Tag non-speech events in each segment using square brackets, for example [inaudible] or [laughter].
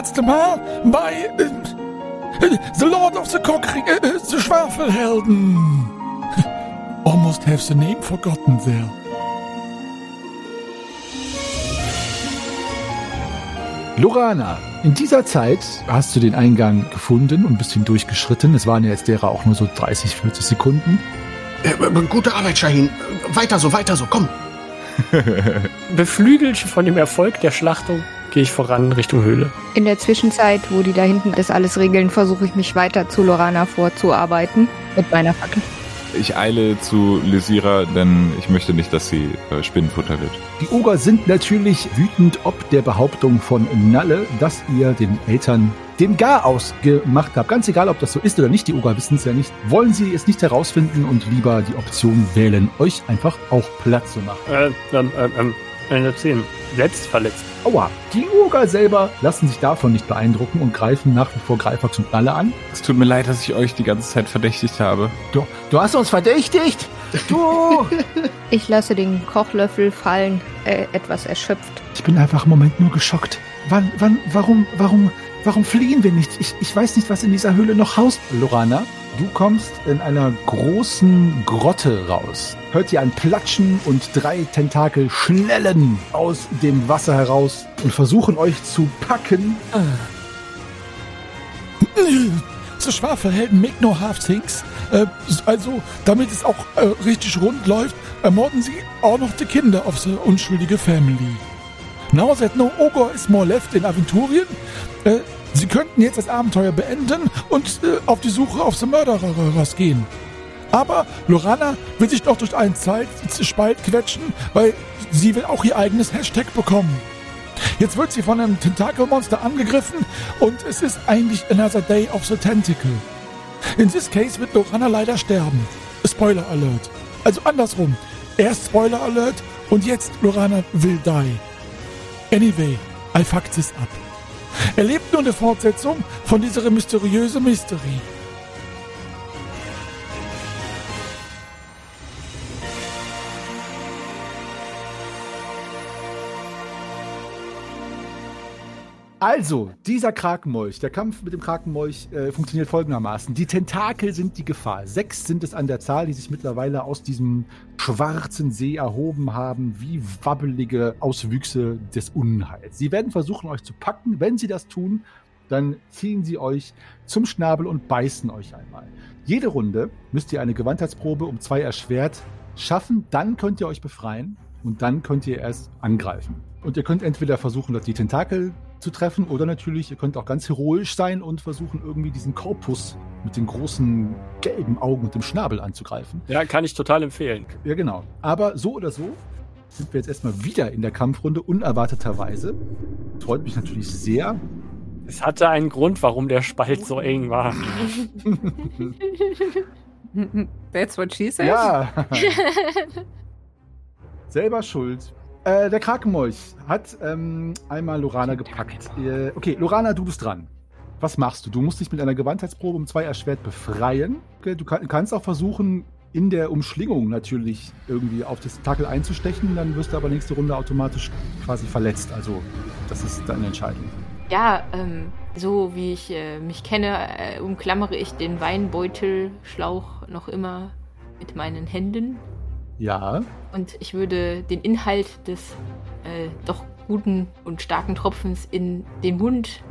letzte Mal bei äh, The Lord of the Cockring, äh, äh, The Schwafelhelden. Almost have the name forgotten there. Lorana, in dieser Zeit hast du den Eingang gefunden und bist hindurchgeschritten. Es waren jetzt derer auch nur so 30, 40 Sekunden. Äh, gute Arbeit, Shahin. Weiter so, weiter so, komm. [laughs] Beflügelt von dem Erfolg der Schlachtung gehe ich voran Richtung Höhle. In der Zwischenzeit, wo die da hinten das alles regeln, versuche ich mich weiter zu Lorana vorzuarbeiten mit meiner Fackel. Ich eile zu Lysira, denn ich möchte nicht, dass sie äh, Spinnenfutter wird. Die Oger sind natürlich wütend ob der Behauptung von Nalle, dass ihr den Eltern den Gar ausgemacht habt. Ganz egal, ob das so ist oder nicht, die Oger wissen es ja nicht. Wollen sie es nicht herausfinden und lieber die Option wählen, euch einfach auch Platz zu machen? Äh, ähm, ähm, ähm, eine 10. Letzt verletzt. Aua. Die Oger selber lassen sich davon nicht beeindrucken und greifen nach wie vor Greifax und Nalle an. Es tut mir leid, dass ich euch die ganze Zeit verdächtigt habe. Du, du hast uns verdächtigt! Du! [laughs] Ich lasse den Kochlöffel fallen, äh, etwas erschöpft. ich bin einfach im Moment nur geschockt. Wann, wann, warum, warum, warum fliehen wir nicht? Ich, ich weiß nicht, was in dieser Höhle noch haust. Lorana, du kommst in einer großen Grotte raus. Hört ihr ein Platschen und drei Tentakel schnellen aus dem Wasser heraus und versuchen euch zu packen. The Schwafelhelden make no half things. Äh, also, damit es auch äh, richtig rund läuft, ermorden sie auch noch die Kinder of the unschuldige Family. Now that no ogre is more left in Aventurien, äh, sie könnten jetzt das Abenteuer beenden und äh, auf die Suche auf the Murderers gehen. Aber Lorana will sich noch durch einen Zeitspalt quetschen, weil sie will auch ihr eigenes Hashtag bekommen. Jetzt wird sie von einem Tentakelmonster angegriffen und es ist eigentlich another day of the tentacle. In this case wird Lorana leider sterben. Spoiler Alert. Also andersrum. Erst Spoiler Alert und jetzt Lorana will die. Anyway, I fucked this up. Erlebt nun eine Fortsetzung von dieser mysteriösen Mystery. Also, dieser Krakenmolch, der Kampf mit dem Krakenmolch äh, funktioniert folgendermaßen. Die Tentakel sind die Gefahr. Sechs sind es an der Zahl, die sich mittlerweile aus diesem schwarzen See erhoben haben, wie wabbelige Auswüchse des Unheils. Sie werden versuchen, euch zu packen. Wenn sie das tun, dann ziehen sie euch zum Schnabel und beißen euch einmal. Jede Runde müsst ihr eine Gewandheitsprobe um zwei erschwert schaffen. Dann könnt ihr euch befreien und dann könnt ihr erst angreifen. Und ihr könnt entweder versuchen, die Tentakel zu treffen oder natürlich, ihr könnt auch ganz heroisch sein und versuchen, irgendwie diesen Korpus mit den großen gelben Augen und dem Schnabel anzugreifen. Ja, kann ich total empfehlen. Ja, genau. Aber so oder so sind wir jetzt erstmal wieder in der Kampfrunde, unerwarteterweise. Freut mich natürlich sehr. Es hatte einen Grund, warum der Spalt so eng war. [laughs] That's what she said. Ja. [laughs] Selber schuld. Äh, der Krakenmolch hat ähm, einmal Lorana gepackt. Äh, okay, Lorana, du bist dran. Was machst du? Du musst dich mit einer Gewandheitsprobe um zwei erschwert befreien. Okay, du kann, kannst auch versuchen, in der Umschlingung natürlich irgendwie auf das Tackle einzustechen. Dann wirst du aber nächste Runde automatisch quasi verletzt. Also, das ist deine Entscheidung. Ja, ähm, so wie ich äh, mich kenne, äh, umklammere ich den Weinbeutelschlauch noch immer mit meinen Händen. Ja. Und ich würde den Inhalt des äh, doch guten und starken Tropfens in den Mund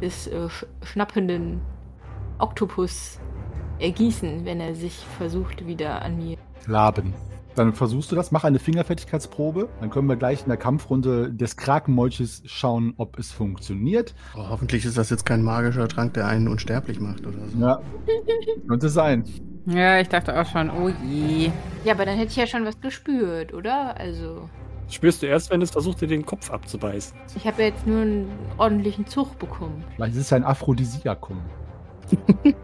des äh, sch schnappenden Oktopus ergießen, wenn er sich versucht, wieder an mir. Laben. Dann versuchst du das, mach eine Fingerfertigkeitsprobe. Dann können wir gleich in der Kampfrunde des Krakenmolches schauen, ob es funktioniert. Oh, hoffentlich ist das jetzt kein magischer Trank, der einen unsterblich macht oder so. Ja, könnte sein. Ja, ich dachte auch schon, oh je. Ja, aber dann hätte ich ja schon was gespürt, oder? Also, Spürst du erst, wenn es versucht, dir den Kopf abzubeißen. ich habe ja jetzt nur einen ordentlichen Zug bekommen. Vielleicht ist es ein Aphrodisiakum. [laughs]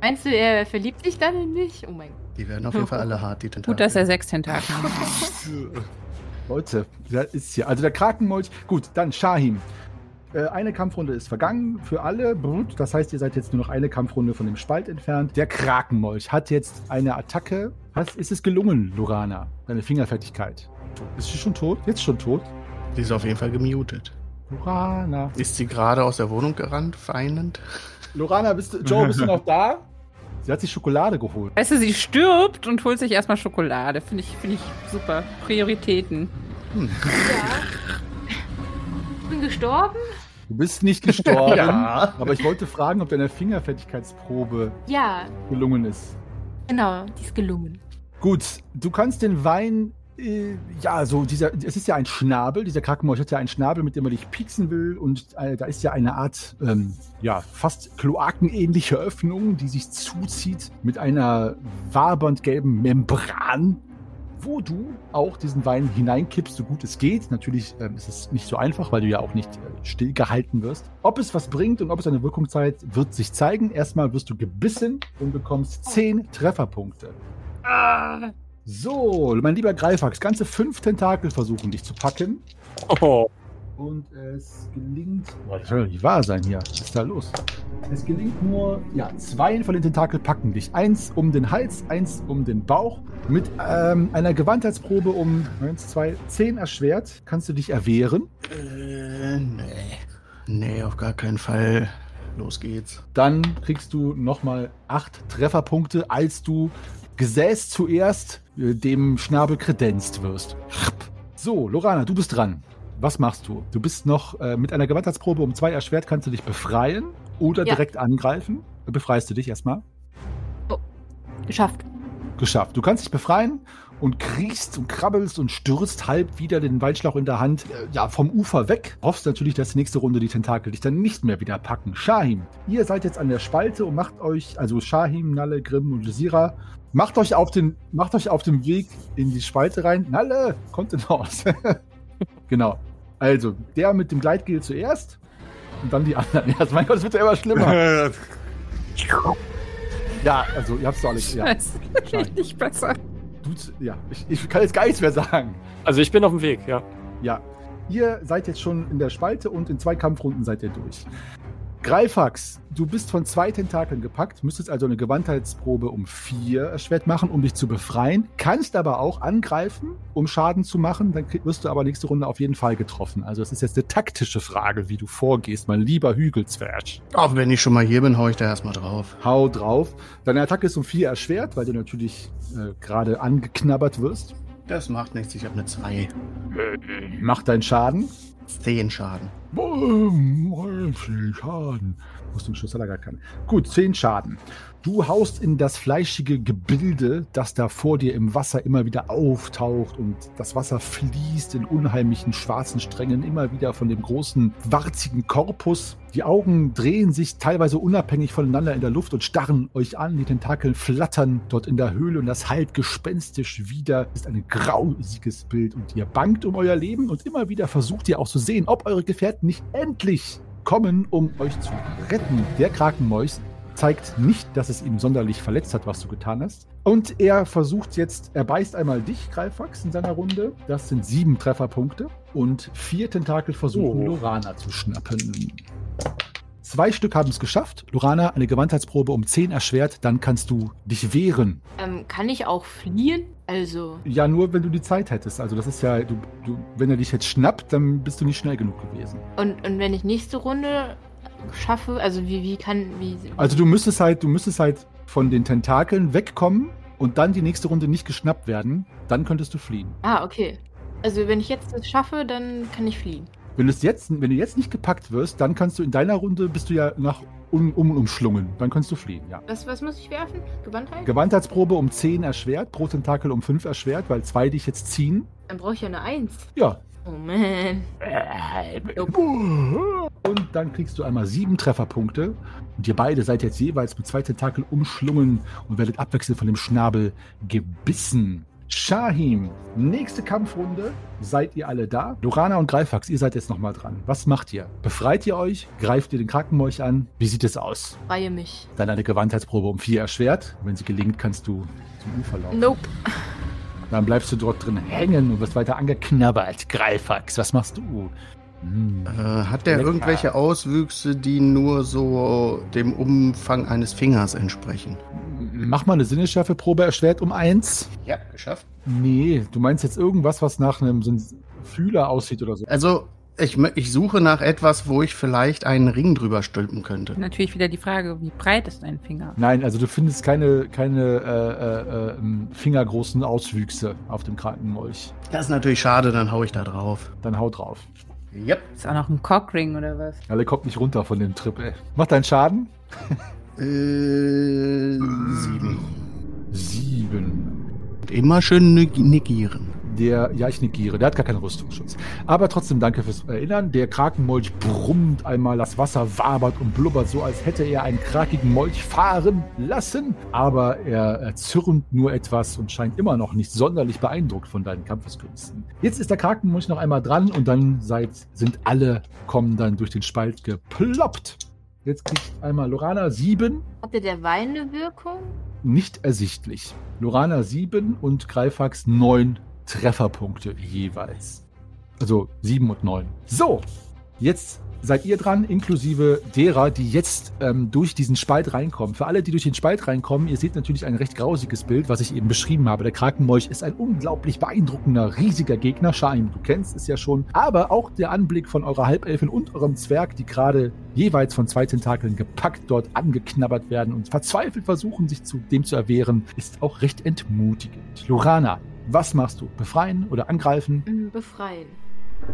Meinst du, er verliebt sich dann in mich? Oh mein Gott. Die werden auf jeden Fall alle hart, die Tentakel. Gut, dass er sechs Tentakel hat. [laughs] Leute, da ist hier. Also der Krakenmolch. Gut, dann Shahim. Äh, eine Kampfrunde ist vergangen für alle. Brut. Das heißt, ihr seid jetzt nur noch eine Kampfrunde von dem Spalt entfernt. Der Krakenmolch hat jetzt eine Attacke. Was ist es gelungen, Lorana? Deine Fingerfertigkeit. Ist sie schon tot? Jetzt schon tot? Die ist auf jeden Fall gemutet. Lorana. Ist sie gerade aus der Wohnung gerannt, weinend? Lorana, bist du, Joe, bist du noch da? Sie hat sich Schokolade geholt. Weißt du, sie stirbt und holt sich erstmal Schokolade. Finde ich, finde ich super. Prioritäten. Ja. Ich bin gestorben? Du bist nicht [laughs] gestorben. Ja. Aber ich wollte fragen, ob deine Fingerfertigkeitsprobe Ja, gelungen ist. genau, die ist gelungen. Gut, du kannst den Wein, äh, ja, so dieser, es ist ja ein Schnabel, dieser Krakenmolch hat ja einen Schnabel, mit dem er dich pieksen will und äh, da ist ja eine Art, ähm, ja, fast kloakenähnliche Öffnung, die sich zuzieht mit einer wabernd gelben Membran, wo du auch diesen Wein hineinkippst, so gut es geht. Natürlich ähm, ist es nicht so einfach, weil du ja auch nicht äh, stillgehalten wirst. Ob es was bringt und ob es eine Wirkung zeigt, wird sich zeigen. Erstmal wirst du gebissen und bekommst 10 Trefferpunkte. So, mein lieber Greifax, ganze fünf Tentakel versuchen dich zu packen. Oh, Und es gelingt. Boah, das soll doch nicht wahr sein hier. Was ist da los? Es gelingt nur, ja, zwei von den Tentakel packen dich. Eins um den Hals, eins um den Bauch. Mit ähm, einer Gewandheitsprobe um eins, zwei, zehn erschwert kannst du dich erwehren. Äh, nee. Nee, auf gar keinen Fall. Los geht's. Dann kriegst du nochmal acht Trefferpunkte, als du Gesäß zuerst äh, dem Schnabel kredenzt wirst. So, Lorana, du bist dran. Was machst du? Du bist noch äh, mit einer Gewandheitsprobe um zwei erschwert, kannst du dich befreien oder Ja. direkt angreifen. Befreist du dich erstmal? Geschafft. Geschafft. Du kannst dich befreien und kriechst und krabbelst und stürzt halb wieder den Waldschlauch in der Hand äh, ja, vom Ufer weg. Hoffst natürlich, dass die nächste Runde die Tentakel dich dann nicht mehr wieder packen. Shahim, ihr seid jetzt an der Spalte und macht euch, also Shahim, Nalle, Grimm und Lysira, macht euch auf den, macht euch auf dem Weg in die Spalte rein. Nalle, kommt raus. [laughs] genau. Also, der mit dem Gleitgel zuerst und dann die anderen [laughs] erst. Mein Gott, es wird ja immer schlimmer. Ja, also, ihr habt es doch alles. Ja, Scheiße. Shahim. Nicht besser. Du, ja, ich, ich kann jetzt gar nichts mehr sagen. also ich bin auf dem Weg, ja. Ja, ihr seid jetzt schon in der Spalte und in zwei Kampfrunden seid ihr durch. Greifax, du bist von zwei Tentakeln gepackt, müsstest also eine Gewandheitsprobe um vier erschwert machen, um dich zu befreien. Kannst aber auch angreifen, um Schaden zu machen. Dann wirst du aber nächste Runde auf jeden Fall getroffen. Also es ist jetzt eine taktische Frage, wie du vorgehst, mein lieber Hügelzwerg. Auch wenn ich schon mal hier bin, hau ich da erstmal drauf. Hau drauf. Deine Attacke ist um vier erschwert, weil du natürlich äh, gerade angeknabbert wirst. Das macht nichts, ich habe eine 2. Mach deinen Schaden. 10 Schaden. Boom, zehn Schaden. Musst du einen Schuss hat er gar keinen. Gut, 10 Schaden. Du haust in das fleischige Gebilde, das da vor dir im Wasser immer wieder auftaucht und das Wasser fließt in unheimlichen schwarzen Strängen immer wieder von dem großen, warzigen Korpus. Die Augen drehen sich teilweise unabhängig voneinander in der Luft und starren euch an. Die Tentakeln flattern dort in der Höhle und das halt gespenstisch wieder. Ist ein grausiges Bild und ihr bangt um euer Leben und immer wieder versucht ihr auch zu sehen, ob eure Gefährten nicht endlich kommen, um euch zu retten. Der Krakenmäus zeigt nicht, dass es ihm sonderlich verletzt hat, was du getan hast. Und er versucht jetzt, er beißt einmal dich, Greifax, in seiner Runde. Das sind sieben Trefferpunkte. Und vier Tentakel versuchen, Oh. Lorana zu schnappen. Zwei Stück haben es geschafft. Lorana, eine Gewandheitsprobe um 10 erschwert, dann kannst du dich wehren. Ähm, kann ich auch fliehen? Also, Ja, nur wenn du die Zeit hättest. Also das ist ja, du, du, wenn er dich jetzt schnappt, dann bist du nicht schnell genug gewesen. und, und wenn ich nächste Runde schaffe, also wie, wie kann, wie. Also du müsstest halt, du müsstest halt von den Tentakeln wegkommen und dann die nächste Runde nicht geschnappt werden, dann könntest du fliehen. Ah, okay. Also wenn ich jetzt das schaffe, dann kann ich fliehen. Wenn, jetzt, wenn du jetzt nicht gepackt wirst, dann kannst du in deiner Runde, bist du ja nach um, um, umschlungen. Dann kannst du fliehen, ja. Was, was muss ich werfen? Gewandheit? Gewandheitsprobe um 10 erschwert, pro Tentakel um 5 erschwert, weil zwei dich jetzt ziehen. Dann brauche ich ja eine Eins. Ja. Oh man. Und dann kriegst du einmal sieben Trefferpunkte. Und ihr beide seid jetzt jeweils mit zwei Tentakeln umschlungen und werdet abwechselnd von dem Schnabel gebissen. Shahim, nächste Kampfrunde. Seid ihr alle da? Lorana und Greifax, ihr seid jetzt nochmal dran. Was macht ihr? Befreit ihr euch? Greift ihr den Krakenmolch an? Wie sieht es aus? Freie mich. Dann eine Gewandheitsprobe um vier erschwert. Wenn sie gelingt, kannst du zum Ufer laufen. Nope. Dann bleibst du dort drin hängen und wirst weiter angeknabbert. Greifax, was machst du? Hm. Äh, hat der Lecker. irgendwelche Auswüchse, die nur so dem Umfang eines Fingers entsprechen? Mach mal eine Sinnesschärfeprobe erschwert um eins. Ja, geschafft. Nee, du meinst jetzt irgendwas, was nach einem so einem Fühler aussieht oder so. Also, ich, ich suche nach etwas, wo ich vielleicht einen Ring drüber stülpen könnte. Natürlich wieder die Frage, wie breit ist dein Finger? Nein, also du findest keine, keine äh, äh, äh, fingergroßen Auswüchse auf dem Krankenmolch. Das ist natürlich schade, dann hau ich da drauf. Dann hau drauf. Yep. Ist auch noch ein Cockring oder was? Alle kommt nicht runter von dem Trip, ey. Mach deinen Schaden. [laughs] Äh, sieben. Sieben. Und immer schön neg- negieren. Der, ja, ich negiere, der hat gar keinen Rüstungsschutz. Aber trotzdem danke fürs Erinnern. Der Krakenmolch brummt einmal, das Wasser wabert und blubbert so, als hätte er einen krakigen Molch fahren lassen. Aber er, er zürnt nur etwas und scheint immer noch nicht sonderlich beeindruckt von deinen Kampfeskünsten. Jetzt ist der Krakenmolch noch einmal dran und dann seid, sind alle, kommen dann durch den Spalt geploppt. Jetzt kriegt einmal Lorana sieben, Hatte der Wein eine Wirkung? nicht ersichtlich. Lorana 7 und Greifax 9 Trefferpunkte jeweils. Also 7 und 9. So, jetzt seid ihr dran, inklusive derer, die jetzt ähm, durch diesen Spalt reinkommen. Für alle, die durch den Spalt reinkommen, ihr seht natürlich ein recht grausiges Bild, was ich eben beschrieben habe. Der Krakenmolch ist ein unglaublich beeindruckender, riesiger Gegner. Shaim, du kennst es ja schon. Aber auch der Anblick von eurer Halbelfin und eurem Zwerg, die gerade jeweils von zwei Tentakeln gepackt dort angeknabbert werden und verzweifelt versuchen, sich zu dem zu erwehren, ist auch recht entmutigend. Lorana, was machst du? Befreien oder angreifen? Mm, Befreien.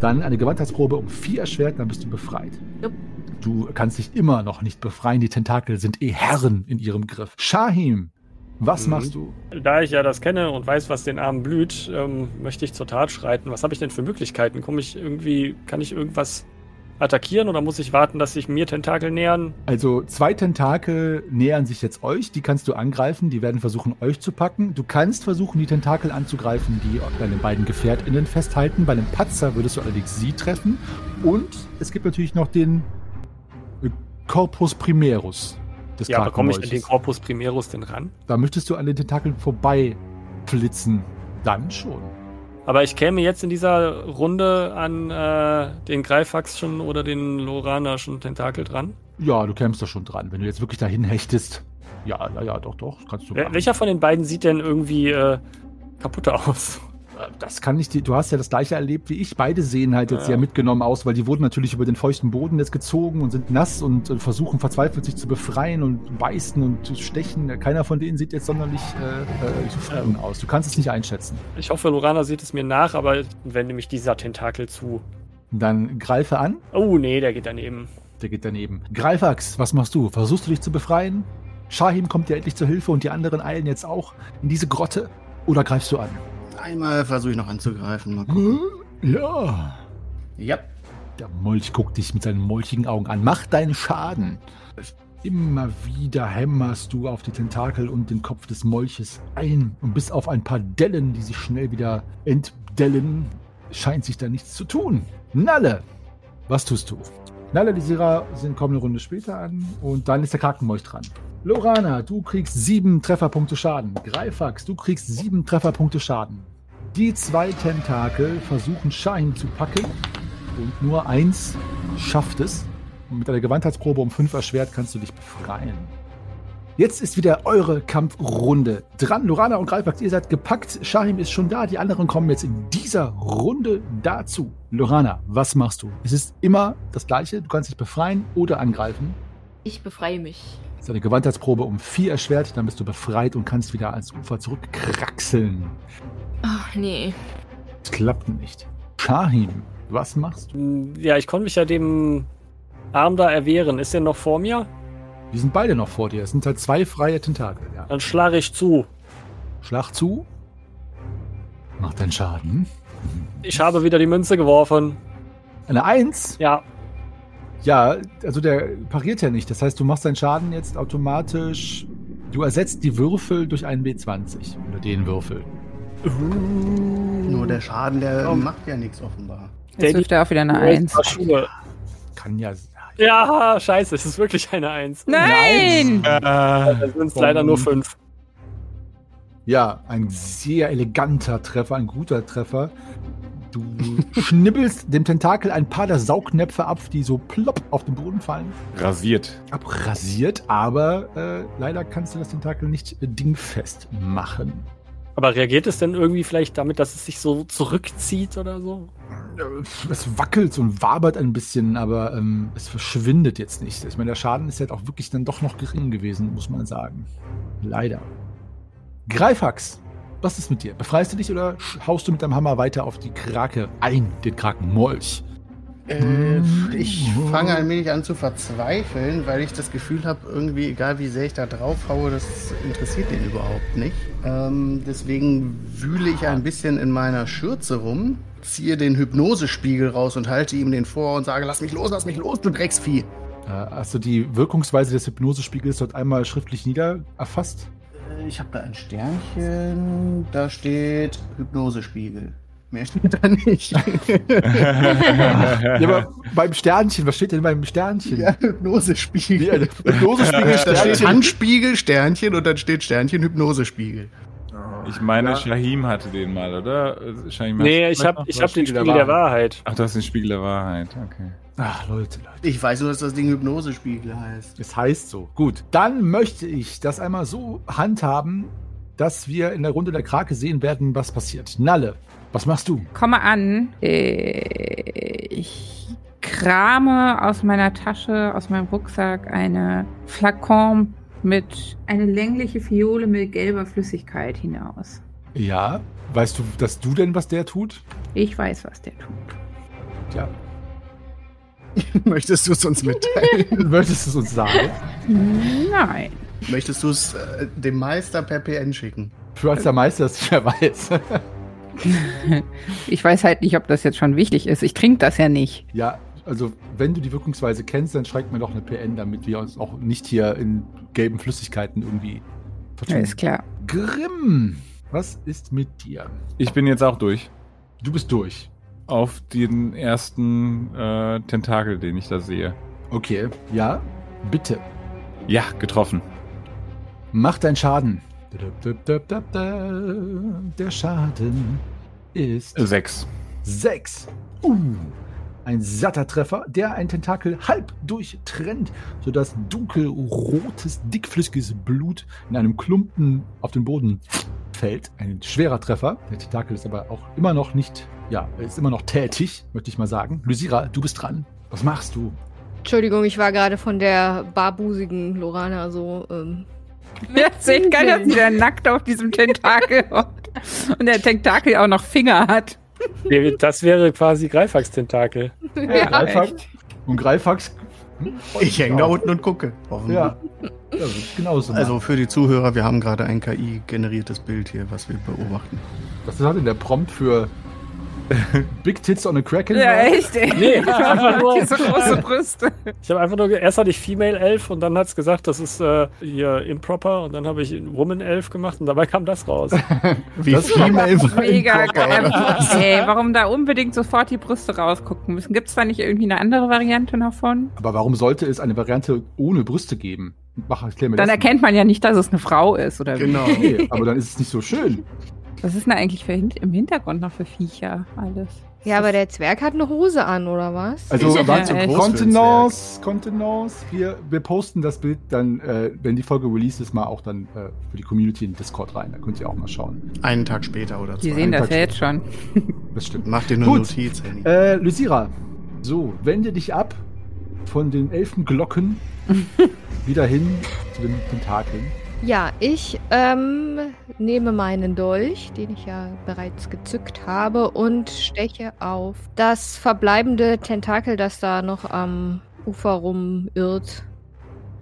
Dann eine Gewandheitsprobe um vier erschwert, dann bist du befreit. Jupp. Du kannst dich immer noch nicht befreien. Die Tentakel sind eh Herren in ihrem Griff. Shahim, was Mhm. machst du? Da ich ja das kenne und weiß, was den Armen blüht, ähm, möchte ich zur Tat schreiten. Was habe ich denn für Möglichkeiten? Komme ich irgendwie, kann ich irgendwas attackieren oder muss ich warten, dass sich mir Tentakel nähern? Also zwei Tentakel nähern sich jetzt euch. Die kannst du angreifen. Die werden versuchen, euch zu packen. Du kannst versuchen, die Tentakel anzugreifen, die deine beiden GefährtInnen festhalten. Bei einem Patzer würdest du allerdings sie treffen. Und es gibt natürlich noch den äh, Corpus Primerus des Ja, bekomme ich Krakenmolches. den Corpus Primerus denn ran? Da möchtest du an den Tentakeln vorbei flitzen. Dann schon. Aber ich käme jetzt in dieser Runde an äh, den Greifaxschen oder den Loranischen Tentakel dran. Ja, du kämst da schon dran. Wenn du jetzt wirklich dahin hechtest. Ja, ja, ja, doch, doch. Kannst du machen. welcher von den beiden sieht denn irgendwie äh, kaputter aus? Das kann nicht, die- du hast ja das gleiche erlebt wie ich. Beide sehen halt jetzt Ja. sehr mitgenommen aus, weil die wurden natürlich über den feuchten Boden jetzt gezogen und sind nass und äh, versuchen verzweifelt sich zu befreien und beißen und stechen. Keiner von denen sieht jetzt sonderlich äh, äh, zufrieden aus. Du kannst es nicht einschätzen. Ich hoffe, Lorana sieht es mir nach, aber wende mich dieser Tentakel zu. Dann greife an. Oh, nee, der geht daneben. Der geht daneben. Greifax, was machst du? Versuchst du dich zu befreien? Shahim kommt dir endlich zur Hilfe und die anderen eilen jetzt auch in diese Grotte. Oder greifst du an? Einmal versuche ich noch anzugreifen. Mal gucken. Ja. Ja. Der Molch guckt dich mit seinen molchigen Augen an. Mach deinen Schaden. Immer wieder hämmerst du auf die Tentakel und den Kopf des Molches ein. Und bis auf ein paar Dellen, die sich schnell wieder entdellen, scheint sich da nichts zu tun. Nalle, was tust du? Nalle, die Sira sind kommen eine Runde später an und dann ist der Krakenmolch dran. Lorana, du kriegst sieben Trefferpunkte Schaden. Greifax, du kriegst sieben Trefferpunkte Schaden. Die zwei Tentakel versuchen Shahin zu packen und nur eins schafft es. Und mit einer Gewandheitsprobe um fünf erschwert kannst du dich befreien. Jetzt ist wieder eure Kampfrunde dran. Lorana und Greifax, ihr seid gepackt. Shahim ist schon da. Die anderen kommen jetzt in dieser Runde dazu. Lorana, was machst du? Es ist immer das Gleiche. Du kannst dich befreien oder angreifen. Ich befreie mich. Das ist eine Gewandheitsprobe um vier erschwert. Dann bist du befreit und kannst wieder ans Ufer zurückkraxeln. Ach, nee. Es klappt nicht. Shahim, was machst du? Hm, Ja, ich konnte mich ja dem Arm da erwehren. Ist der noch vor mir? Die sind beide noch vor dir. Es sind halt zwei freie Tentakel. Ja. Dann schlage ich zu. Schlag zu. Mach deinen Schaden. Ich habe wieder die Münze geworfen. Eine Eins? Ja, Ja, also der pariert ja nicht. Das heißt, du machst deinen Schaden jetzt automatisch. Du ersetzt die Würfel durch einen W20. Oder den Würfel. Nur der Schaden, der Komm. macht ja nichts offenbar. Jetzt wirft er auch wieder eine Eins. Schuhe. Kann ja. Ja, scheiße, es ist wirklich eine Eins. Nein! Dann sind es leider nur fünf. Ja, ein sehr eleganter Treffer, ein guter Treffer. Du schnibbelst dem Tentakel ein paar der Saugnäpfe ab, die so plopp auf den Boden fallen. Rasiert. Abrasiert, aber äh, leider kannst du das Tentakel nicht äh, dingfest machen. Aber reagiert es denn irgendwie vielleicht damit, dass es sich so zurückzieht oder so? Äh, Es wackelt und wabert ein bisschen, aber ähm, es verschwindet jetzt nicht. Ich meine, der Schaden ist halt auch wirklich dann doch noch gering gewesen, muss man sagen. Leider. Greifax, was ist mit dir? Befreist du dich oder haust du mit deinem Hammer weiter auf die Krake ein, den Krakenmolch? Äh, ich fange ein wenig an zu verzweifeln, weil ich das Gefühl habe, irgendwie, egal wie sehr ich da drauf haue, das interessiert den überhaupt nicht. Ähm, deswegen wühle ich ein bisschen in meiner Schürze rum, ziehe den Hypnosespiegel raus und halte ihm den vor und sage, lass mich los, lass mich los, du Drecksvieh. Äh, hast du die Wirkungsweise des Hypnosespiegels dort einmal schriftlich nieder erfasst? Äh, Ich habe da ein Sternchen, da steht Hypnosespiegel. Mehr steht da nicht. [laughs] ja, aber beim Sternchen, was steht denn beim Sternchen? ja, Hypnosespiegel. Ja, Hypnosespiegel, Da steht Sternchen. Handspiegel, Sternchen und dann steht Sternchen, Hypnosespiegel. Ich meine, Ja. Shahim hatte den mal, oder? Shahim, Nee, ich vielleicht hab, ich den Spiegel der Spiegel der Wahrheit. Ach, du hast den Spiegel der Wahrheit, okay. Ach, Leute, Leute. Ich weiß nur, dass das Ding Hypnosespiegel heißt. Es heißt so. Gut, dann möchte ich das einmal so handhaben, dass wir in der Runde der Krake sehen werden, was passiert. Nalle, was machst du? Komme an. Äh, Ich krame aus meiner Tasche, aus meinem Rucksack eine Flakon mit eine längliche Fiole mit gelber Flüssigkeit hinaus. Ja, weißt du, dass du denn, was der tut? Ich weiß, was der tut. Ja, [laughs] Möchtest du es uns mitteilen? [laughs] möchtest du es uns sagen? Nein. Möchtest du es äh, dem Meister per PN schicken? Für als der Meister das sicher weiß. [laughs] Ich weiß halt nicht, ob das jetzt schon wichtig ist. Ich trinke das ja nicht. ja, also wenn du die Wirkungsweise kennst, dann schreib mir doch eine PN, damit wir uns auch nicht hier in gelben Flüssigkeiten irgendwie vertun. Ist klar. Grimm, was ist mit dir? Ich bin jetzt auch durch. Du bist durch. Auf den ersten äh, Tentakel, den ich da sehe. Okay, ja, bitte. Ja, getroffen. Mach deinen Schaden. Der Schaden ist Sechs. sechs. Uh, ein satter Treffer, der ein Tentakel halb durchtrennt, sodass dunkelrotes, dickflüssiges Blut in einem Klumpen auf den Boden fällt. Ein schwerer Treffer. Der Tentakel ist aber auch immer noch nicht, ja, er ist immer noch tätig, möchte ich mal sagen. Lysira, du bist dran. Was machst du? Entschuldigung, ich war gerade von der barbusigen Lorana so. Ähm, Ja, [laughs] seht geil, dass sie da nackt auf diesem Tentakel hockt. [laughs] Und der Tentakel auch noch Finger hat. Das wäre quasi Greifax-Tentakel. Ja, Greifax. Und Greifax. Ich hänge da unten und gucke. Warum? Ja, ja genauso. machen. Also für die Zuhörer, wir haben gerade ein KI-generiertes Bild hier, was wir beobachten. Was hat denn der Prompt für [laughs] Big Tits on a Kraken? Ja, echt, ey. Nee, einfach nur, [laughs] Diese große Brüste. ich habe einfach nur, erst hatte ich Female Elf und dann hat es gesagt, das ist äh, hier improper und dann habe ich Woman Elf gemacht und dabei kam das raus. [laughs] Wie Das- Female Mega Proper, geil. Ey, warum da unbedingt sofort die Brüste rausgucken müssen? Gibt es da nicht irgendwie eine andere Variante davon? Aber warum sollte es eine Variante ohne Brüste geben? Mach, Dann das. erkennt man ja nicht, dass es eine Frau ist, oder wie? Genau. Nee, aber dann ist es nicht so schön. Was ist denn eigentlich für hin im Hintergrund noch für Viecher alles? ja, aber der Zwerg hat eine Hose an, oder was? Also zu groß ein Kontenance, Kontenance. Wir, wir posten das Bild dann, äh, wenn die Folge released ist, mal auch dann äh, für die Community in Discord rein. Da könnt ihr auch mal schauen. Einen Tag später oder Die zwei. sehen das Tag ja jetzt schon. [laughs] Das stimmt. Mach dir eine Gut. Notiz, Henny. Äh, Lysira, so, wende dich ab von den Elfenglocken [laughs] wieder hin zu den Tentakeln. Ja, ich ähm, nehme meinen Dolch, den ich ja bereits gezückt habe, und steche auf das verbleibende Tentakel, das da noch am Ufer rumirrt,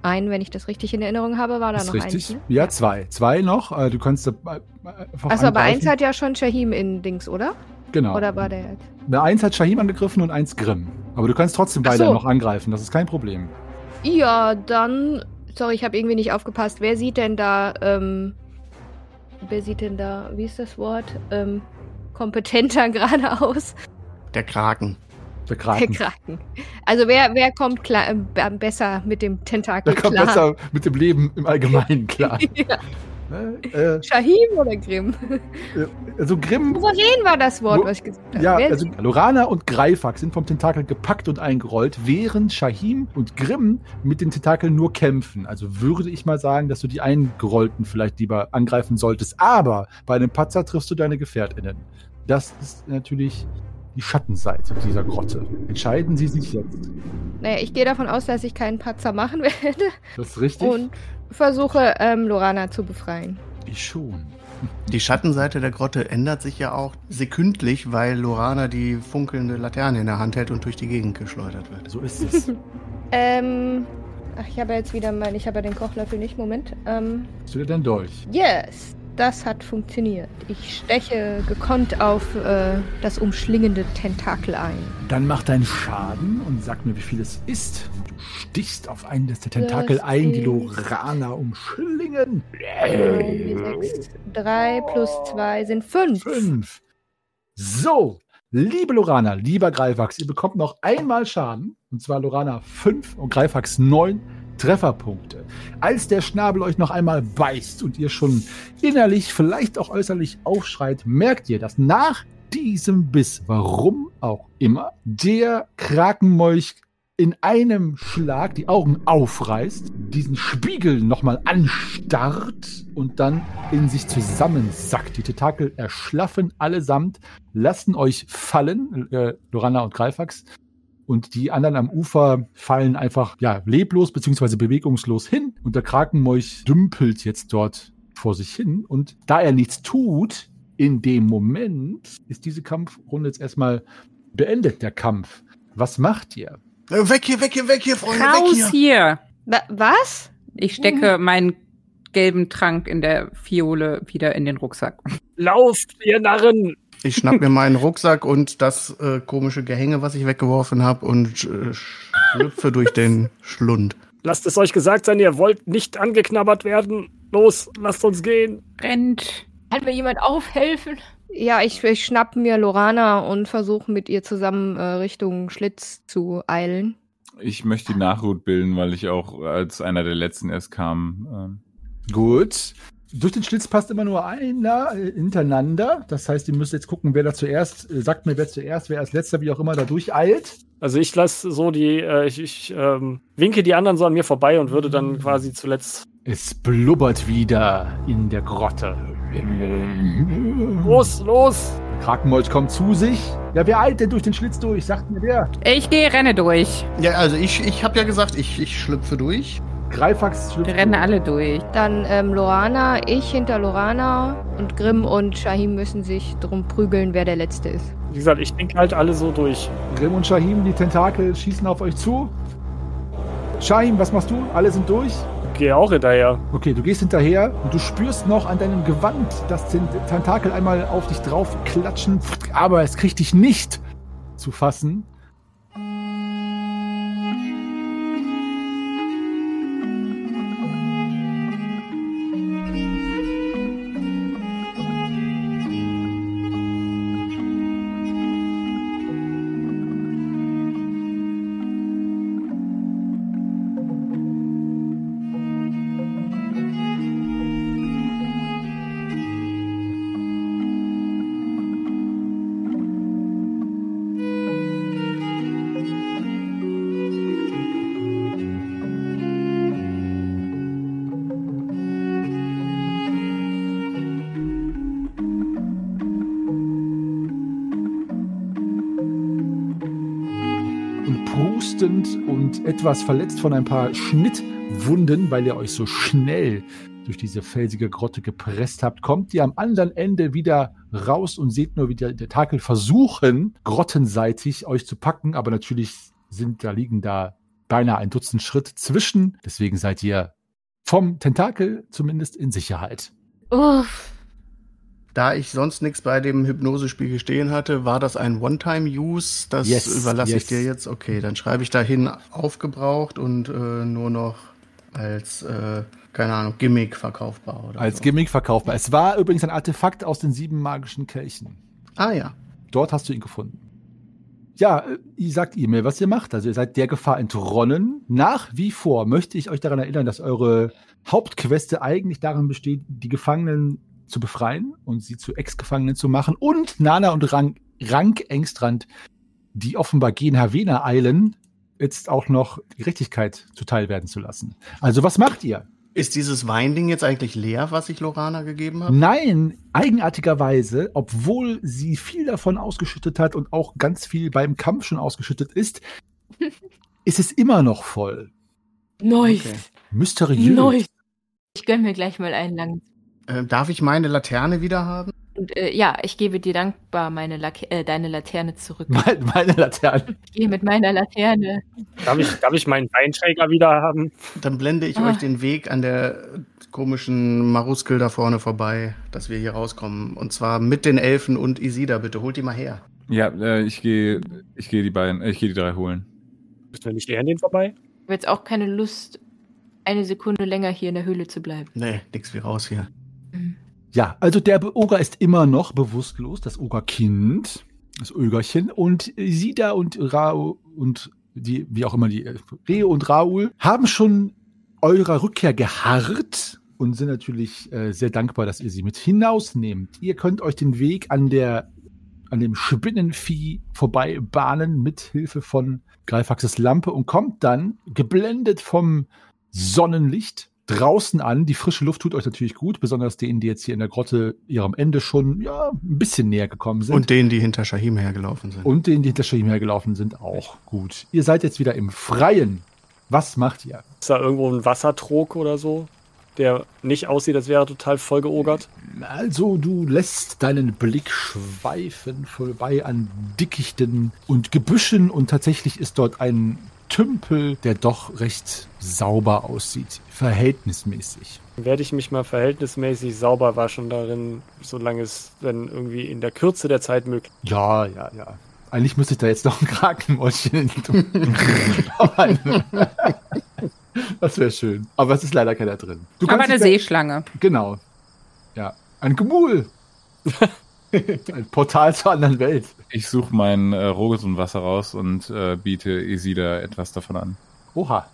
ein, wenn ich das richtig in Erinnerung habe, war da ist noch richtig? eins. Ne? Ja, zwei. Zwei noch. Äh, du kannst äh, Achso, aber eins hat ja schon Shahim in Dings, oder? Genau. Oder war der jetzt? Na, eins hat Shahim angegriffen und eins Grimm. Aber du kannst trotzdem beide so. noch angreifen. Das ist kein Problem. Ja, dann. Sorry, ich habe irgendwie nicht aufgepasst. Wer sieht denn da, ähm. Wer sieht denn da, wie ist das Wort? Ähm, kompetenter [laughs] gerade aus? Der Kraken. Der Der Kraken. Kraken. Also wer, wer kommt klar, äh, besser mit dem Tentakel Der kommt klar? besser mit dem Leben im Allgemeinen klar. [laughs] ja. Ne? Äh, Shahim oder Grimm? also Grimm, Souverän war das Wort, was ich gesagt habe. ja, also Lorana und Greifax sind vom Tentakel gepackt und eingerollt, während Shahim und Grimm mit den Tentakeln nur kämpfen. Also würde ich mal sagen, dass du die Eingerollten vielleicht lieber angreifen solltest. Aber bei einem Patzer triffst du deine GefährtInnen. Das ist natürlich die Schattenseite dieser Grotte. Entscheiden Sie sich jetzt. naja, ich gehe davon aus, dass ich keinen Patzer machen [laughs] werde Das ist richtig? und versuche, ähm, Lorana zu befreien. ich schon. Die Schattenseite der Grotte ändert sich ja auch sekündlich, weil Lorana die funkelnde Laterne in der Hand hält und durch die Gegend geschleudert wird. So ist es. [laughs] Ähm, ach, ich habe jetzt wieder mein, ich habe ja den Kochlöffel nicht, Moment. Ähm, Hast du dir denn durch? yes, das hat funktioniert. Ich steche gekonnt auf äh, das umschlingende Tentakel ein. Dann mach deinen Schaden und sag mir, wie viel es ist. Du stichst auf einen der Tentakel Das ein, die Lorana umschlingen. Sechs, drei plus zwei sind fünf. Fünf. So, liebe Lorana, lieber Greifax, ihr bekommt noch einmal Schaden. Und zwar Lorana fünf und Greifax neun Trefferpunkte. Als der Schnabel euch noch einmal beißt und ihr schon innerlich, vielleicht auch äußerlich aufschreit, merkt ihr, dass nach diesem Biss, warum auch immer, der Krakenmolch in einem Schlag die Augen aufreißt, diesen Spiegel nochmal anstarrt und dann in sich zusammensackt. Die Tentakel erschlaffen allesamt, lassen euch fallen, äh, Lorana und Greifax, und die anderen am Ufer fallen einfach ja, leblos bzw. bewegungslos hin und der Krakenmolch dümpelt jetzt dort vor sich hin und da er nichts tut, in dem Moment ist diese Kampfrunde jetzt erstmal beendet, der Kampf. Was macht ihr? Weg hier, weg hier, weg hier, Freunde, weg Raus hier! hier! Wa was? Ich stecke meinen gelben Trank in der Fiole wieder in den Rucksack. Lauft, ihr Narren! Ich schnapp mir meinen Rucksack und das äh, komische Gehänge, was ich weggeworfen habe und äh, schlüpfe durch den Schlund. Lasst es euch gesagt sein, ihr wollt nicht angeknabbert werden. Los, lasst uns gehen. Rennt! Kann mir jemand aufhelfen? Ja, ich, ich schnapp mir Lorana und versuche mit ihr zusammen äh, Richtung Schlitz zu eilen. Ich möchte die Nachhut bilden, weil ich auch als einer der letzten erst kam. Ähm, Gut. Durch den Schlitz passt immer nur einer äh, hintereinander. Das heißt, ihr müsst jetzt gucken, wer da zuerst, äh, sagt mir, wer zuerst, wer als letzter, wie auch immer, da durcheilt. Also ich lasse so die, äh, ich, ich ähm, winke die anderen so an mir vorbei und würde dann quasi zuletzt. Es blubbert wieder in der Grotte. Los, los! Krakenmolch kommt zu sich. Ja, wer eilt denn durch den Schlitz durch? Sagt mir wer. Ich gehe, renne durch. Ja, also ich, ich habe ja gesagt, ich, ich schlüpfe durch. Greifax schlüpft. Wir rennen alle durch. Dann ähm, Lorana, ich hinter Lorana und Grimm und Shahim müssen sich drum prügeln, wer der Letzte ist. Wie gesagt, ich denke halt alle so durch. Grimm und Shahim, die Tentakel schießen auf euch zu. Shahim, was machst du? Alle sind durch? Gehe auch hinterher. Okay, du gehst hinterher und du spürst noch an deinem Gewand das Ten- Tentakel einmal auf dich drauf klatschen, aber es kriegt dich nicht zu fassen. Und etwas verletzt von ein paar Schnittwunden, weil ihr euch so schnell durch diese felsige Grotte gepresst habt, kommt ihr am anderen Ende wieder raus und seht nur, wie der Tentakel versuchen, grottenseitig euch zu packen, aber natürlich sind da liegen da beinahe ein Dutzend Schritt zwischen, deswegen seid ihr vom Tentakel zumindest in Sicherheit. Uff. Da ich sonst nichts bei dem Hypnosespiel stehen hatte, war das ein One-Time-Use. Das Yes, überlasse yes. ich dir jetzt. Okay, dann schreibe ich dahin aufgebraucht und äh, nur noch als, äh, keine Ahnung, Gimmick verkaufbar. Oder Als so. Gimmick verkaufbar. Es war übrigens ein Artefakt aus den sieben magischen Kelchen. Ah ja. Dort hast du ihn gefunden. Ja, äh, ihr sagt ihr mir, was ihr macht. Also ihr seid der Gefahr entronnen. Nach wie vor möchte ich euch daran erinnern, dass eure Hauptqueste eigentlich darin besteht, die Gefangenen zu befreien und sie zu Ex-Gefangenen zu machen und Nana und Rank, Rank Engstrand, die offenbar gen Havena eilen, jetzt auch noch Gerechtigkeit zuteil werden zu lassen. Also was macht ihr? Ist dieses Weinding jetzt eigentlich leer, was ich Lorana gegeben habe? Nein, eigenartigerweise, obwohl sie viel davon ausgeschüttet hat und auch ganz viel beim Kampf schon ausgeschüttet ist, [laughs] ist es immer noch voll. Nice. Okay. Mysteriös. Nice. Ich gönn mir gleich mal einen langen. Äh, darf ich meine Laterne wieder haben? Und äh, ja, ich gebe dir dankbar meine Lake äh, deine Laterne zurück. [laughs] Meine, meine Laterne. Ich gehe mit meiner Laterne. Darf ich, darf ich meinen Weinträger wieder haben? Dann blende ich Ah. euch den Weg an der komischen Maruskel da vorne vorbei, dass wir hier rauskommen. Und zwar mit den Elfen und Isida, bitte. Holt die mal her. Ja, äh, ich gehe ich gehe die beiden, äh, ich gehe die drei holen. Müssen wir nicht eher an den vorbei? Ich habe jetzt auch keine Lust, eine Sekunde länger hier in der Höhle zu bleiben. Nee, nix wie raus hier. Ja, also der Oger ist immer noch bewusstlos, das Ogerkind, das Ögerchen. Und Sida und Rao und die, wie auch immer die, äh, Reo und Raul haben schon eurer Rückkehr geharrt und sind natürlich äh, sehr dankbar, dass ihr sie mit hinausnehmt. Ihr könnt euch den Weg an der an dem Spinnenvieh vorbei bahnen mit Hilfe von Greifaxes Lampe und kommt dann geblendet vom Sonnenlicht draußen an. Die frische Luft tut euch natürlich gut, besonders denen, die jetzt hier in der Grotte ihrem Ende schon ja, ein bisschen näher gekommen sind. Und denen, die hinter Shahim hergelaufen sind. Und denen, die hinter Shahim hergelaufen sind, auch gut. Ihr seid jetzt wieder im Freien. Was macht ihr? Ist da irgendwo ein Wassertrog oder so, der nicht aussieht, als wäre er total vollgeogert? Also, du lässt deinen Blick schweifen vorbei an Dickichten und Gebüschen und tatsächlich ist dort ein Tümpel, der doch recht sauber aussieht, verhältnismäßig. Werde ich mich mal verhältnismäßig sauber waschen darin, solange es dann irgendwie in der Kürze der Zeit möglich Ja, ja, ja. Eigentlich müsste ich da jetzt noch ein Krakenmäuschen tun. [laughs] Das wäre schön. Aber es ist leider keiner drin. Du Aber kannst eine Seeschlange. Genau. Ja. Ein Gemul. [laughs] ein Portal zur anderen Welt. Ich suche mein äh, Rogesundwasser raus und äh, biete Isida etwas davon an. Oha.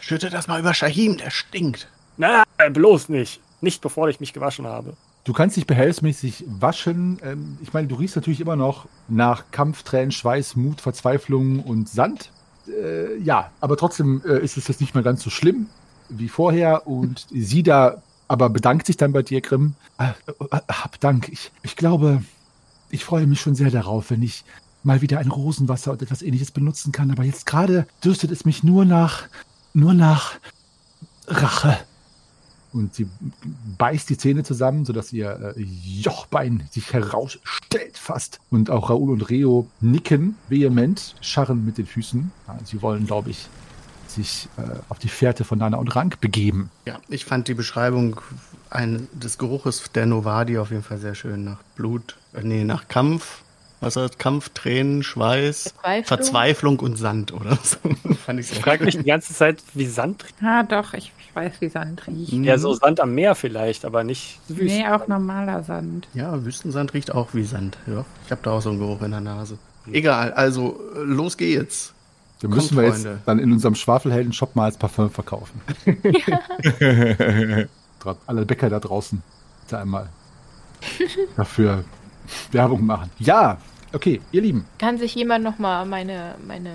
Schütte das mal über Shahim, der stinkt. Na, bloß nicht. Nicht bevor ich mich gewaschen habe. Du kannst dich behelfsmäßig waschen. Ähm, ich meine, du riechst natürlich immer noch nach Kampf, Tränen, Schweiß, Mut, Verzweiflung und Sand. Äh, ja, aber trotzdem äh, ist es jetzt nicht mehr ganz so schlimm wie vorher. Und [laughs] sie da aber bedankt sich dann bei dir, Grimm. Äh, äh, hab Dank. Ich, ich glaube, ich freue mich schon sehr darauf, wenn ich mal wieder ein Rosenwasser und etwas ähnliches benutzen kann. Aber jetzt gerade dürstet es mich nur nach, nur nach Rache. Und sie beißt die Zähne zusammen, sodass ihr äh, Jochbein sich herausstellt fast. Und auch Raoul und Reo nicken vehement, scharren mit den Füßen. Ja, sie wollen, glaube ich, sich äh, auf die Fährte von Nana und Rank begeben. Ja, ich fand die Beschreibung ein, des Geruches der Novadi auf jeden Fall sehr schön. Nach Blut, äh, nee, nach Kampf. Was heißt Kampf, Tränen, Schweiß, Verzweiflung? Verzweiflung und Sand oder so. [laughs] fand ich Ich sehr frage mich die ganze Zeit, wie Sand riecht. Ah, doch, ich, ich weiß, wie Sand riecht. Mhm. Ja, so Sand am Meer vielleicht, aber nicht Wüste. Nee, auch normaler Sand. Ja, Wüstensand riecht auch wie Sand. Ja, ich habe da auch so einen Geruch in der Nase. Egal, also äh, los geht's. Den Kommt, müssen wir jetzt Freunde. dann in unserem Schwafelhelden-Shop mal als Parfum verkaufen. [laughs] Dra- Alle Bäcker da draußen da einmal dafür Werbung machen. Ja, okay, ihr Lieben. Kann sich jemand noch mal meine, meine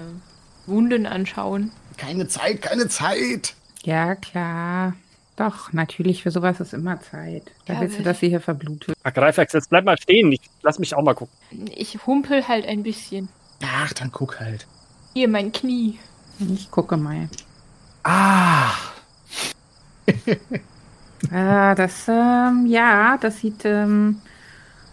Wunden anschauen? Keine Zeit, keine Zeit. Ja, klar. Doch, natürlich, für sowas ist immer Zeit. Da Ja, willst du, dass sie hier verblutet. Ach, Greifax, jetzt bleib mal stehen. Ich lass mich auch mal gucken. Ich humpel halt ein bisschen. Ach, dann guck halt. Hier, mein Knie. Ich gucke mal. Ah, [laughs] Ah, das, ähm, ja, das sieht ähm,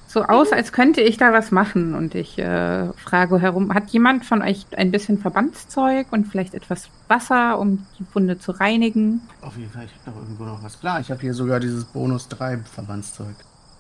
so aus, als könnte ich da was machen. Und ich äh, frage herum, hat jemand von euch ein bisschen Verbandszeug und vielleicht etwas Wasser, um die Wunde zu reinigen? Auf jeden Fall, ich habe doch irgendwo noch was. Klar, ich habe hier sogar dieses Bonus 3 Verbandszeug.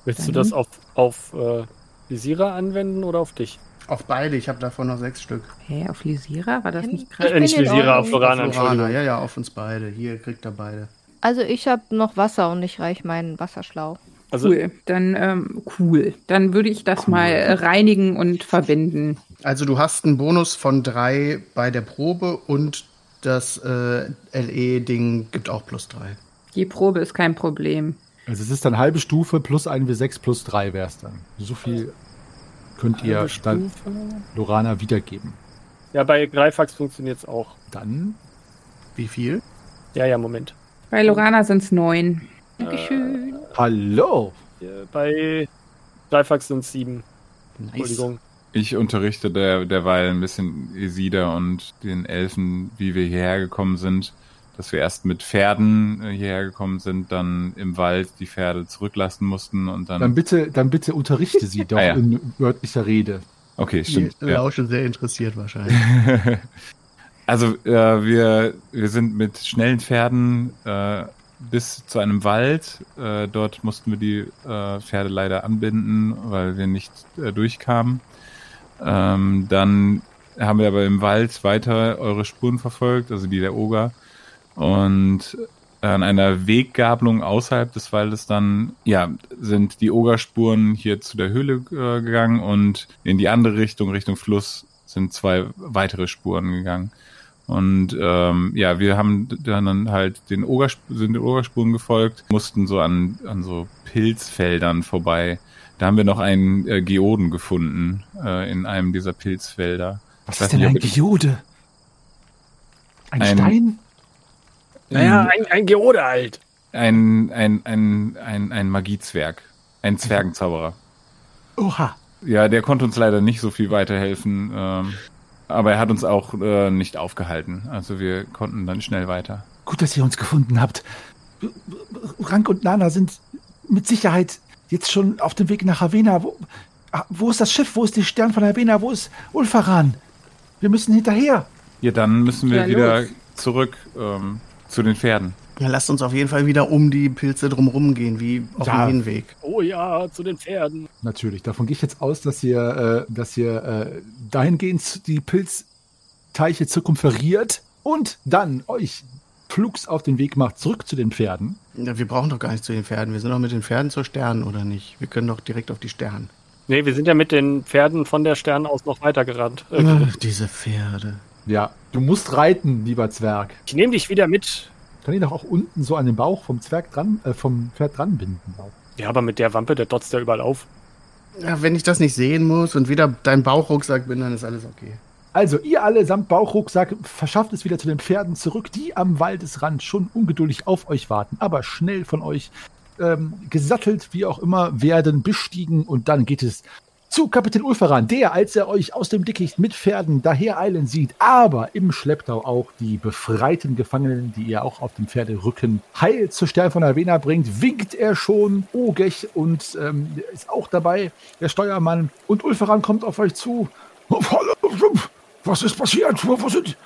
Willst du Dann- das auf, auf äh, Visira anwenden oder auf dich? Auf beide, ich habe davon noch sechs Stück. Hä, auf Lisira? War das nicht Ich gerade? Äh, nicht Visira, auf Ordnung. Lorana, Auf ja, ja, auf uns beide. Hier kriegt er beide. Also ich habe noch Wasser und ich reich meinen Wasserschlauch. Also Cool. Dann, ähm, cool. Dann würde ich das mal äh, reinigen und verbinden. Also du hast einen Bonus von drei bei der Probe und das äh, LE-Ding gibt auch plus drei. Die Probe ist kein Problem. Also es ist dann halbe Stufe plus 1 W6 plus 3 wäre es dann. So viel könnt ihr. Lorana wiedergeben. Ja, bei Greifax funktioniert es auch. Dann Wie viel? Ja, ja, Moment. Bei Lorana sind es neun. Dankeschön. Hallo! Äh, Bei Greifax sind es sieben. Nice. Entschuldigung. Ich unterrichte der, derweil ein bisschen Esida und den Elfen, wie wir hierher gekommen sind. Dass wir erst mit Pferden äh, hierher gekommen sind, dann im Wald die Pferde zurücklassen mussten und dann. Dann bitte, dann bitte unterrichte sie doch Ah, ja. in wörtlicher Rede. okay, stimmt. Ja. lauschen sehr interessiert wahrscheinlich. [laughs] Also äh, wir, wir sind mit schnellen Pferden äh, bis zu einem Wald. Äh, dort mussten wir die äh, Pferde leider anbinden, weil wir nicht äh, durchkamen. Ähm, dann haben wir aber im Wald weiter eure Spuren verfolgt, also die der Oger. Und an einer Weggabelung außerhalb des Waldes dann, ja, sind die Ogerspuren hier zu der Höhle äh, gegangen und in die andere Richtung, Richtung Fluss, sind zwei weitere Spuren gegangen. Und ähm, ja, wir haben dann halt den Ogersp sind den Ogerspuren gefolgt, mussten so an, an so Pilzfeldern vorbei. Da haben wir noch einen äh, Geoden gefunden äh, in einem dieser Pilzfelder. Was ist denn ein Geode? Ein, Ein- Stein? Naja, ein, ein Geode halt. Ein, ein, ein, ein, ein Magiezwerg. Ein Zwergenzauberer. Oha. Ja, der konnte uns leider nicht so viel weiterhelfen. Ähm, aber er hat uns auch äh, nicht aufgehalten. Also wir konnten dann schnell weiter. Gut, dass ihr uns gefunden habt. Rank und Nana sind mit Sicherheit jetzt schon auf dem Weg nach Havena. Wo, ah, wo ist das Schiff? Wo ist der Stern von Havena? Wo ist Ulfaran? Wir müssen hinterher. Ja, dann müssen wir Ja, wieder zurück ähm, zu den Pferden. Ja, lasst uns auf jeden Fall wieder um die Pilze drumherum gehen, wie auf Ja. dem Hinweg. Oh ja, zu den Pferden. Natürlich. Davon gehe ich jetzt aus, dass ihr, äh, dass ihr äh, dahingehend die Pilzteiche zirkumferiert und dann euch flugs auf den Weg macht zurück zu den Pferden. Ja, wir brauchen doch gar nicht zu den Pferden. Wir sind doch mit den Pferden zur Sternen, oder nicht? Wir können doch direkt auf die Sternen. Nee, wir sind ja mit den Pferden von der Stern aus noch weitergerannt. Äh, Ach, diese Pferde. Ja, du musst reiten, lieber Zwerg. Ich nehme dich wieder mit. Kann ich doch auch unten so an den Bauch vom Zwerg dran, äh, vom Pferd dranbinden. Auch. Ja, aber mit der Wampe, der dotzt ja überall auf. Ja, wenn ich das nicht sehen muss und wieder dein Bauchrucksack bin, dann ist alles okay. Also, ihr alle samt Bauchrucksack verschafft es wieder zu den Pferden zurück, die am Waldesrand schon ungeduldig auf euch warten, aber schnell von euch ähm, gesattelt, wie auch immer, werden bestiegen und dann geht es zu Kapitän Ulferan, der, als er euch aus dem Dickicht mit Pferden dahereilen sieht, aber im Schlepptau auch die befreiten Gefangenen, die ihr auch auf dem Pferderücken heil zur Stern von Avena bringt, winkt er schon Ogech und ähm, ist auch dabei, der Steuermann. Und Ulferan kommt auf euch zu. Was ist passiert? Wo, wo sind,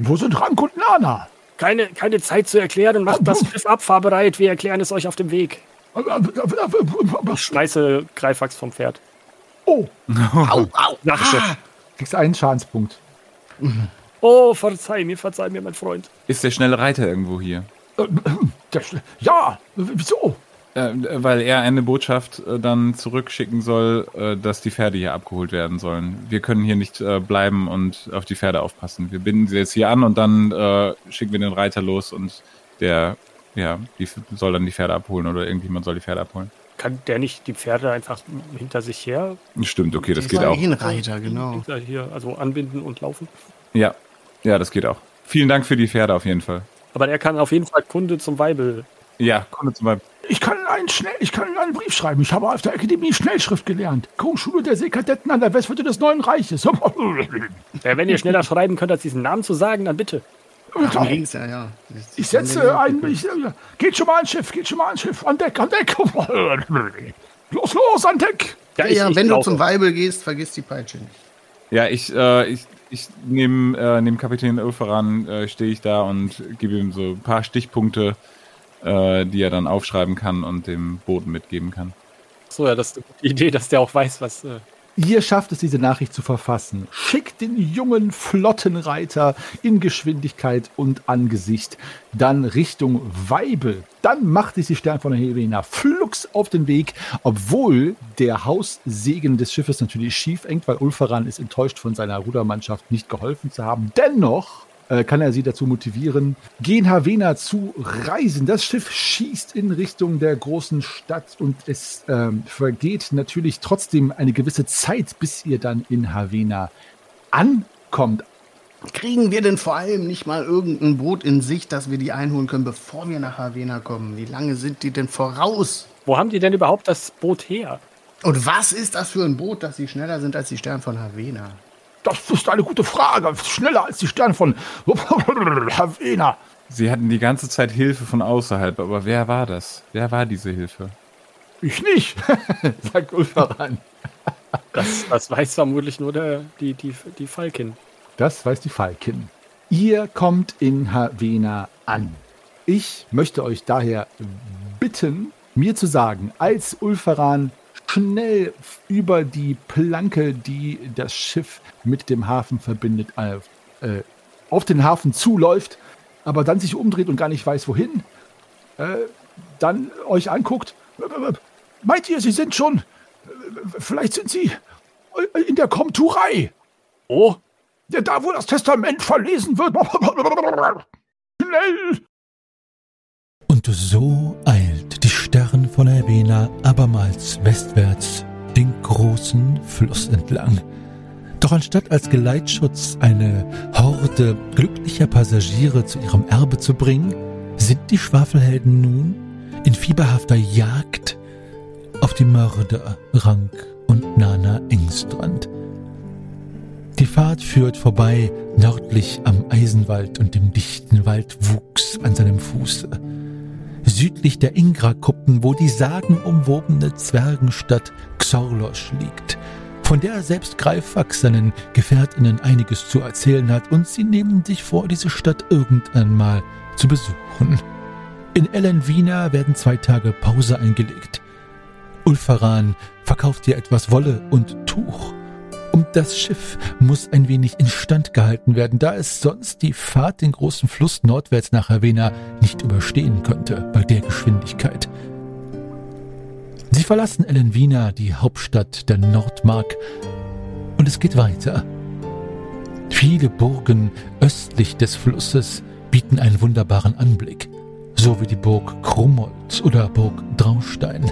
wo sind Rank und Nana? Keine, keine Zeit zu erklären. Macht das Schiff abfahrbereit. Wir erklären es euch auf dem Weg. Ich schmeiße Greifax vom Pferd. Oh, [laughs] Au, au! Nachschiff. kriegst einen Schadenspunkt. Oh, verzeih mir, verzeih mir, mein Freund. Ist der schnelle Reiter irgendwo hier? Der Sch- Ja, wieso? Äh, weil er eine Botschaft äh, dann zurückschicken soll, äh, dass die Pferde hier abgeholt werden sollen. Wir können hier nicht äh, bleiben und auf die Pferde aufpassen. Wir binden sie jetzt hier an und dann äh, schicken wir den Reiter los und der, ja, die soll dann die Pferde abholen oder irgendjemand soll die Pferde abholen. Kann der nicht die Pferde einfach hinter sich her Stimmt, okay, das geht auch. Reiter, genau. hier, also anbinden und laufen? Ja, ja, das geht auch. Vielen Dank für die Pferde auf jeden Fall. Aber er kann auf jeden Fall Kunde zum Weibel. Ja, Kunde zum Beispiel. Ich kann einen, schnell, ich kann einen Brief schreiben. Ich habe auf der Akademie Schnellschrift gelernt. Grundschule der Seekadetten an der Westwürde des Neuen Reiches. Ja, [laughs] wenn ihr schneller schreiben könnt, als diesen Namen zu sagen, dann bitte. Darum ging's ja, ja. Ich setze ein. Ich, äh, geht schon mal ans Schiff, geht schon mal ans Schiff. An Deck, an Deck. [laughs] Los, los, an Deck. Ja, ich- ja, ich wenn du zum Weibel gehst, vergiss die Peitsche nicht. Ja, ich, äh, ich, ich neben, äh, neben Kapitän Ulferan äh, stehe ich da und gebe ihm so ein paar Stichpunkte, äh, die er dann aufschreiben kann und dem Boten mitgeben kann. So, ja, das ist eine gute Idee, dass der auch weiß, was. Ihr schafft es, diese Nachricht zu verfassen. Schickt den jungen Flottenreiter in Geschwindigkeit und Angesicht dann Richtung Weibel. Dann macht sich die Stern von Helena flugs auf den Weg, obwohl der Haussegen des Schiffes natürlich schief engt, weil Ulfaran ist enttäuscht von seiner Rudermannschaft nicht geholfen zu haben. Dennoch äh, kann er sie dazu motivieren, gen Havena zu reisen. Das Schiff schießt in Richtung der großen Stadt und es ähm, vergeht natürlich trotzdem eine gewisse Zeit, bis ihr dann in Havena ankommt. Kriegen wir denn vor allem nicht mal irgendein Boot in Sicht, dass wir die einholen können, bevor wir nach Havena kommen? Wie lange sind die denn voraus? Wo haben die denn überhaupt das Boot her? Und was ist das für ein Boot, dass sie schneller sind als die Stern von Havena? Das ist eine gute Frage. Schneller als die Sterne von [laughs] Havena. Sie hatten die ganze Zeit Hilfe von außerhalb, aber wer war das? Wer war diese Hilfe? Ich nicht, [laughs] sagt Ulfaran. Das, das weiß vermutlich nur der, die, die, die Falkin. Das weiß die Falkin. Ihr kommt in Havena an. Ich möchte euch daher bitten, mir zu sagen, als Ulfaran schnell über die Planke, die das Schiff mit dem Hafen verbindet, äh, äh, auf den Hafen zuläuft, aber dann sich umdreht und gar nicht weiß, wohin, äh, dann euch anguckt. Meint ihr, Sie sind schon, vielleicht sind Sie in der Komturei? Oh, Ja, Da, wo das Testament verlesen wird. [laughs] Schnell! Und so eilt von Erwena abermals westwärts den großen Fluss entlang. Doch anstatt als Geleitschutz eine Horde glücklicher Passagiere zu ihrem Erbe zu bringen, sind die Schwafelhelden nun in fieberhafter Jagd auf die Mörder Rank und Nana Engstrand. Die Fahrt führt vorbei nördlich am Eisenwald und dem dichten Waldwuchs an seinem Fuße. Südlich der Ingra-Kuppen, wo die sagenumwobene Zwergenstadt Xorlosch liegt, von der selbst Greifax seinen Gefährtinnen einiges zu erzählen hat und sie nehmen sich vor, diese Stadt irgendwann mal zu besuchen. In Ellenwina werden zwei Tage Pause eingelegt. Ulfaran verkauft dir etwas Wolle und Tuch. Und das Schiff muss ein wenig instand gehalten werden, da es sonst die Fahrt den großen Fluss nordwärts nach Havena nicht überstehen könnte bei der Geschwindigkeit. Sie verlassen Ellenwina, die Hauptstadt der Nordmark, und es geht weiter. Viele Burgen östlich des Flusses bieten einen wunderbaren Anblick, so wie die Burg Krummold oder Burg Draustein.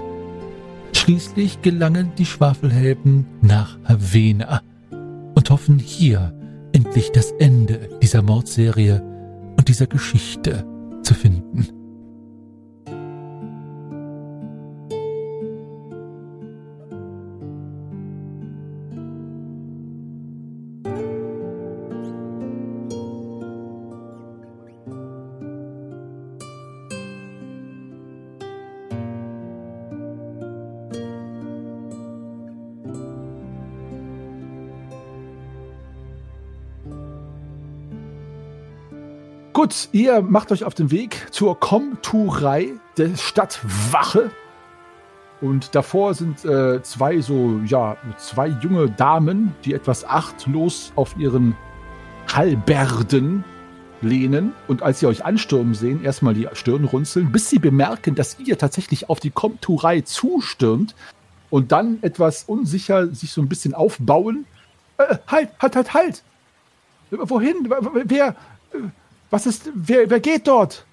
Schließlich gelangen die Schwafelhelden nach Havena und hoffen hier endlich das Ende dieser Mordserie und dieser Geschichte zu finden. Gut, ihr macht euch auf den Weg zur Komturei der Stadtwache. Und davor sind äh, zwei so, ja, zwei junge Damen, die etwas achtlos auf ihren Halberden lehnen und als sie euch anstürmen sehen, erstmal die Stirn runzeln, bis sie bemerken, dass ihr tatsächlich auf die Komturei zustürmt und dann etwas unsicher sich so ein bisschen aufbauen. Äh, halt, halt, halt, halt! Wohin? Wer? Was ist. Wer, wer geht dort?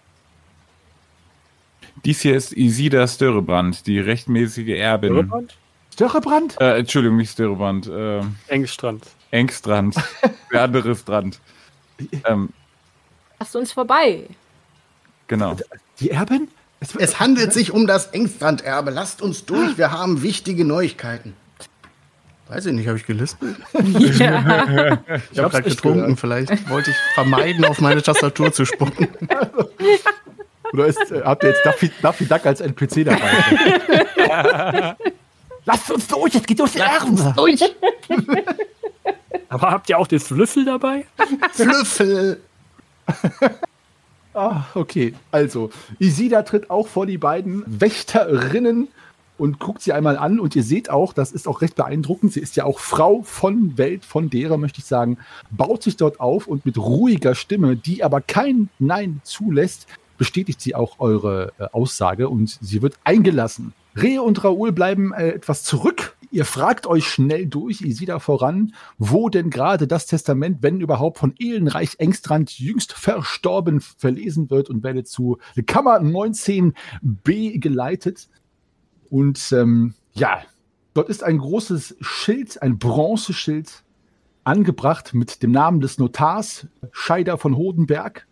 Dies hier ist Isida Störebrand, die rechtmäßige Erbin. Irrebrand? Störrebrand? Äh, Entschuldigung, nicht Störebrand. Äh, Engstrand. Engstrand. [laughs] Der andere Strand. Ähm, Lasst uns vorbei. genau. Die Erbin? Es, Es handelt sich um das Engstranderbe. Lasst uns durch, wir haben wichtige Neuigkeiten. Weiß ich nicht, habe ich gelispelt? [laughs] Ja. Ich habe gerade echt getrunken, gehört. vielleicht wollte ich vermeiden, auf meine Tastatur zu spucken. [laughs] Oder ist, äh, habt ihr jetzt Daffy, Daffy Duck als NPC dabei? [laughs] Lasst uns durch, es geht durchs Erbe. Durch! Aber habt ihr auch den Flüffel dabei? Flüffel! ah, okay. Also, Isida tritt auch vor die beiden Wächterinnen und guckt sie einmal an und ihr seht auch, das ist auch recht beeindruckend, sie ist ja auch Frau von Welt, von derer möchte ich sagen, baut sich dort auf und mit ruhiger Stimme, die aber kein Nein zulässt, bestätigt sie auch eure äh, Aussage und sie wird eingelassen. Rehe und Raoul bleiben äh, etwas zurück. Ihr fragt euch schnell durch, ihr seht da voran, wo denn gerade das Testament, wenn überhaupt, von Ehlenreich Engstrand jüngst verstorben verlesen wird und werdet zu Kammer 19b geleitet. Und ähm, ja, dort ist ein großes Schild, ein Bronzeschild angebracht mit dem Namen des Notars, Scheider von Hodenberg.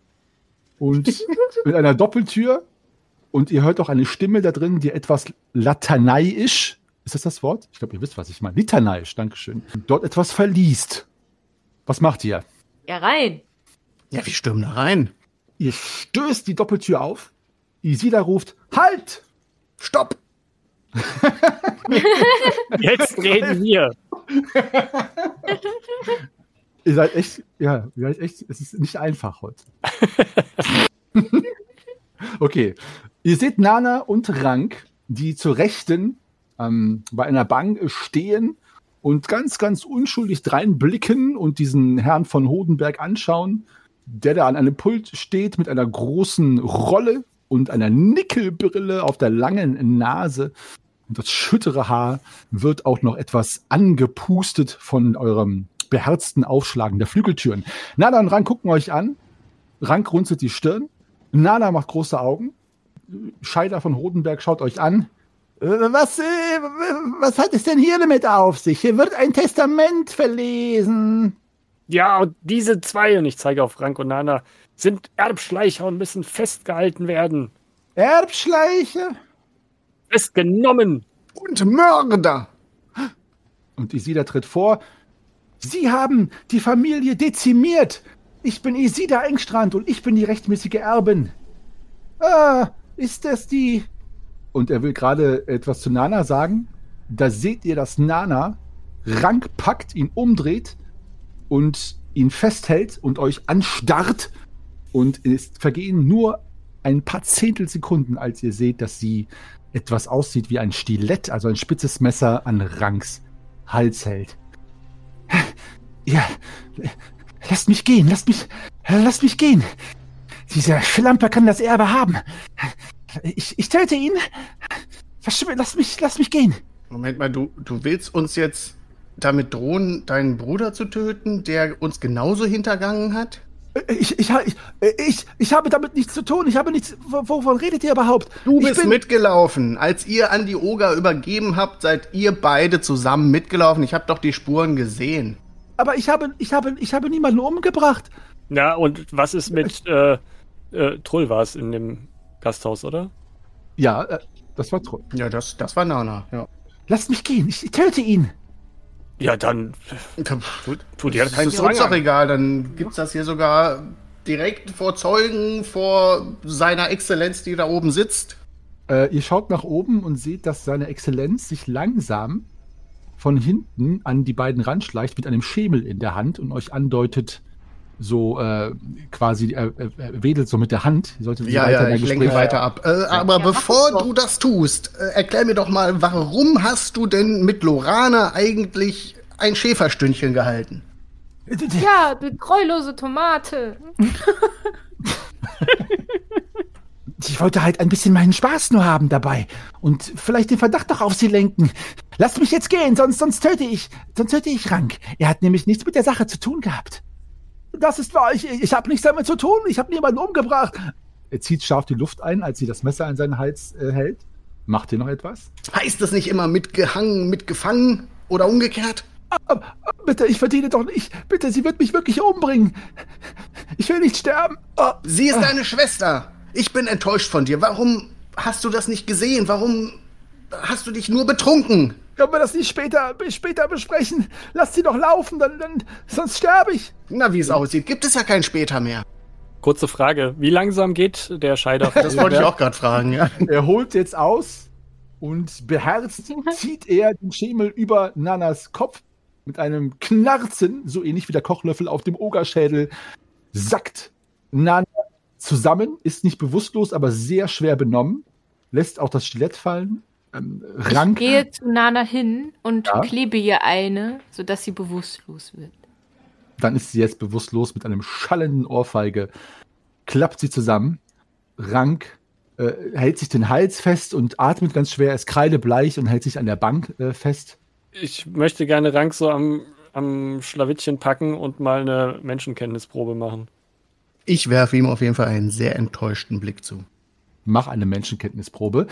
Und [laughs] mit einer Doppeltür. Und ihr hört auch eine Stimme da drin, die etwas lateinaisch, ist das das Wort? Ich glaube, ihr wisst, was ich meine. Litaneisch, Dankeschön. Dort etwas verliest. Was macht ihr? Ja, rein. Ja, wir stürmen da rein. Ihr stößt die Doppeltür auf. Isida ruft, Halt! Stopp! [laughs] Jetzt reden wir. [laughs] Ihr seid echt, ja, ihr seid echt, es ist nicht einfach heute. [laughs] okay. Ihr seht Nana und Rank, die zur Rechten ähm, bei einer Bank stehen und ganz, ganz unschuldig dreinblicken und diesen Herrn von Hodenberg anschauen, der da an einem Pult steht mit einer großen Rolle und einer Nickelbrille auf der langen Nase. Und das schüttere Haar wird auch noch etwas angepustet von eurem beherzten Aufschlagen der Flügeltüren. Nana und Rank gucken euch an. Rank runzelt die Stirn. Nana macht große Augen. Scheider von Rodenberg schaut euch an. Äh, Was, äh, was hat es denn hier damit auf sich? Hier wird ein Testament verlesen. Ja, und diese zwei, und ich zeige auf Frank und Nana, sind Erbschleicher und müssen festgehalten werden. Erbschleiche Festgenommen. Und Mörder! Und Isida tritt vor. Sie haben die Familie dezimiert. Ich bin Isida Engstrand und ich bin die rechtmäßige Erbin. Ah, ist das die? Und er will gerade etwas zu Nana sagen. Da seht ihr, dass Nana Rank packt, ihn umdreht und ihn festhält und euch anstarrt. Und es vergehen nur ein paar Zehntelsekunden, als ihr seht, dass sie etwas aussieht wie ein Stilett, also ein spitzes Messer an Ranks Hals hält. Ja, lasst mich gehen, lasst mich, lasst mich gehen. Dieser Schlamper kann das Erbe haben. Ich, ich töte ihn. Lass mich, lass mich gehen. Moment mal, du, du willst uns jetzt damit drohen, deinen Bruder zu töten, der uns genauso hintergangen hat? Ich, ich, ich, ich, ich habe damit nichts zu tun. Ich habe nichts. Wovon redet ihr überhaupt? Du bist bin- mitgelaufen. Als ihr an die Oger übergeben habt, seid ihr beide zusammen mitgelaufen. Ich habe doch die Spuren gesehen. Aber ich habe, ich habe, ich habe niemanden umgebracht. Na, und was ist mit äh, äh, Trull war es in dem Gasthaus, oder? Ja, äh, das war toll. Ja, das, das war Nana. Ja. Lasst mich gehen. Ich, ich töte ihn. Ja, dann Tut, tut dir das keinen ist uns doch egal. Dann gibt's das hier sogar direkt vor Zeugen, vor seiner Exzellenz, die da oben sitzt. Äh, ihr schaut nach oben und seht, dass seine Exzellenz sich langsam von hinten an die beiden ranschleicht mit einem Schemel in der Hand und euch andeutet, so äh, quasi äh, äh, wedelt so mit der Hand. Ihr solltet Ja, weiter ja, in ich lenke Gespräch- weiter ab. Äh, aber Ja, bevor du das tust, äh, erklär mir doch mal, warum hast du denn mit Lorana eigentlich ein Schäferstündchen gehalten? [laughs] Ja, du treulose Tomate. [laughs] Ich wollte halt ein bisschen meinen Spaß nur haben dabei und vielleicht den Verdacht doch auf sie lenken. Lasst mich jetzt gehen, sonst, sonst töte ich, sonst töte ich Rank. Er hat nämlich nichts mit der Sache zu tun gehabt. Das ist wahr, ich, ich habe nichts damit zu tun, ich habe niemanden umgebracht. Er zieht scharf die Luft ein, als sie das Messer an seinen Hals äh, hält. Macht ihr noch etwas? Heißt das nicht immer mitgehangen, mitgefangen oder umgekehrt? Aber, aber bitte, ich verdiene doch nicht. Bitte, sie wird mich wirklich umbringen. Ich will nicht sterben. Oh, Sie ist deine Schwester. Ich bin enttäuscht von dir. Warum hast du das nicht gesehen? Warum hast du dich nur betrunken? Können wir das nicht später, später besprechen? Lasst sie doch laufen, dann, dann, sonst sterbe ich. Na, wie es aussieht, gibt es ja kein später mehr. Kurze Frage, wie langsam geht der Scheider? [laughs] Das wollte ich auch gerade fragen, ja. Er holt jetzt aus und beherzt zieht er den Schemel über Nanas Kopf mit einem Knarzen, so ähnlich wie der Kochlöffel auf dem Ogerschädel, sackt Nana zusammen, ist nicht bewusstlos, aber sehr schwer benommen, lässt auch das Stilett fallen Ähm, Ich Rank, gehe zu Nana hin und Ja. klebe ihr eine, sodass sie bewusstlos wird. dann ist sie jetzt bewusstlos mit einem schallenden Ohrfeige, klappt sie zusammen. Rank äh, hält sich den Hals fest und atmet ganz schwer, ist kreidebleich und hält sich an der Bank äh, fest. Ich möchte gerne Rank so am, am Schlawittchen packen und mal eine Menschenkenntnisprobe machen. Ich werfe ihm auf jeden Fall einen sehr enttäuschten Blick zu. Mach eine Menschenkenntnisprobe.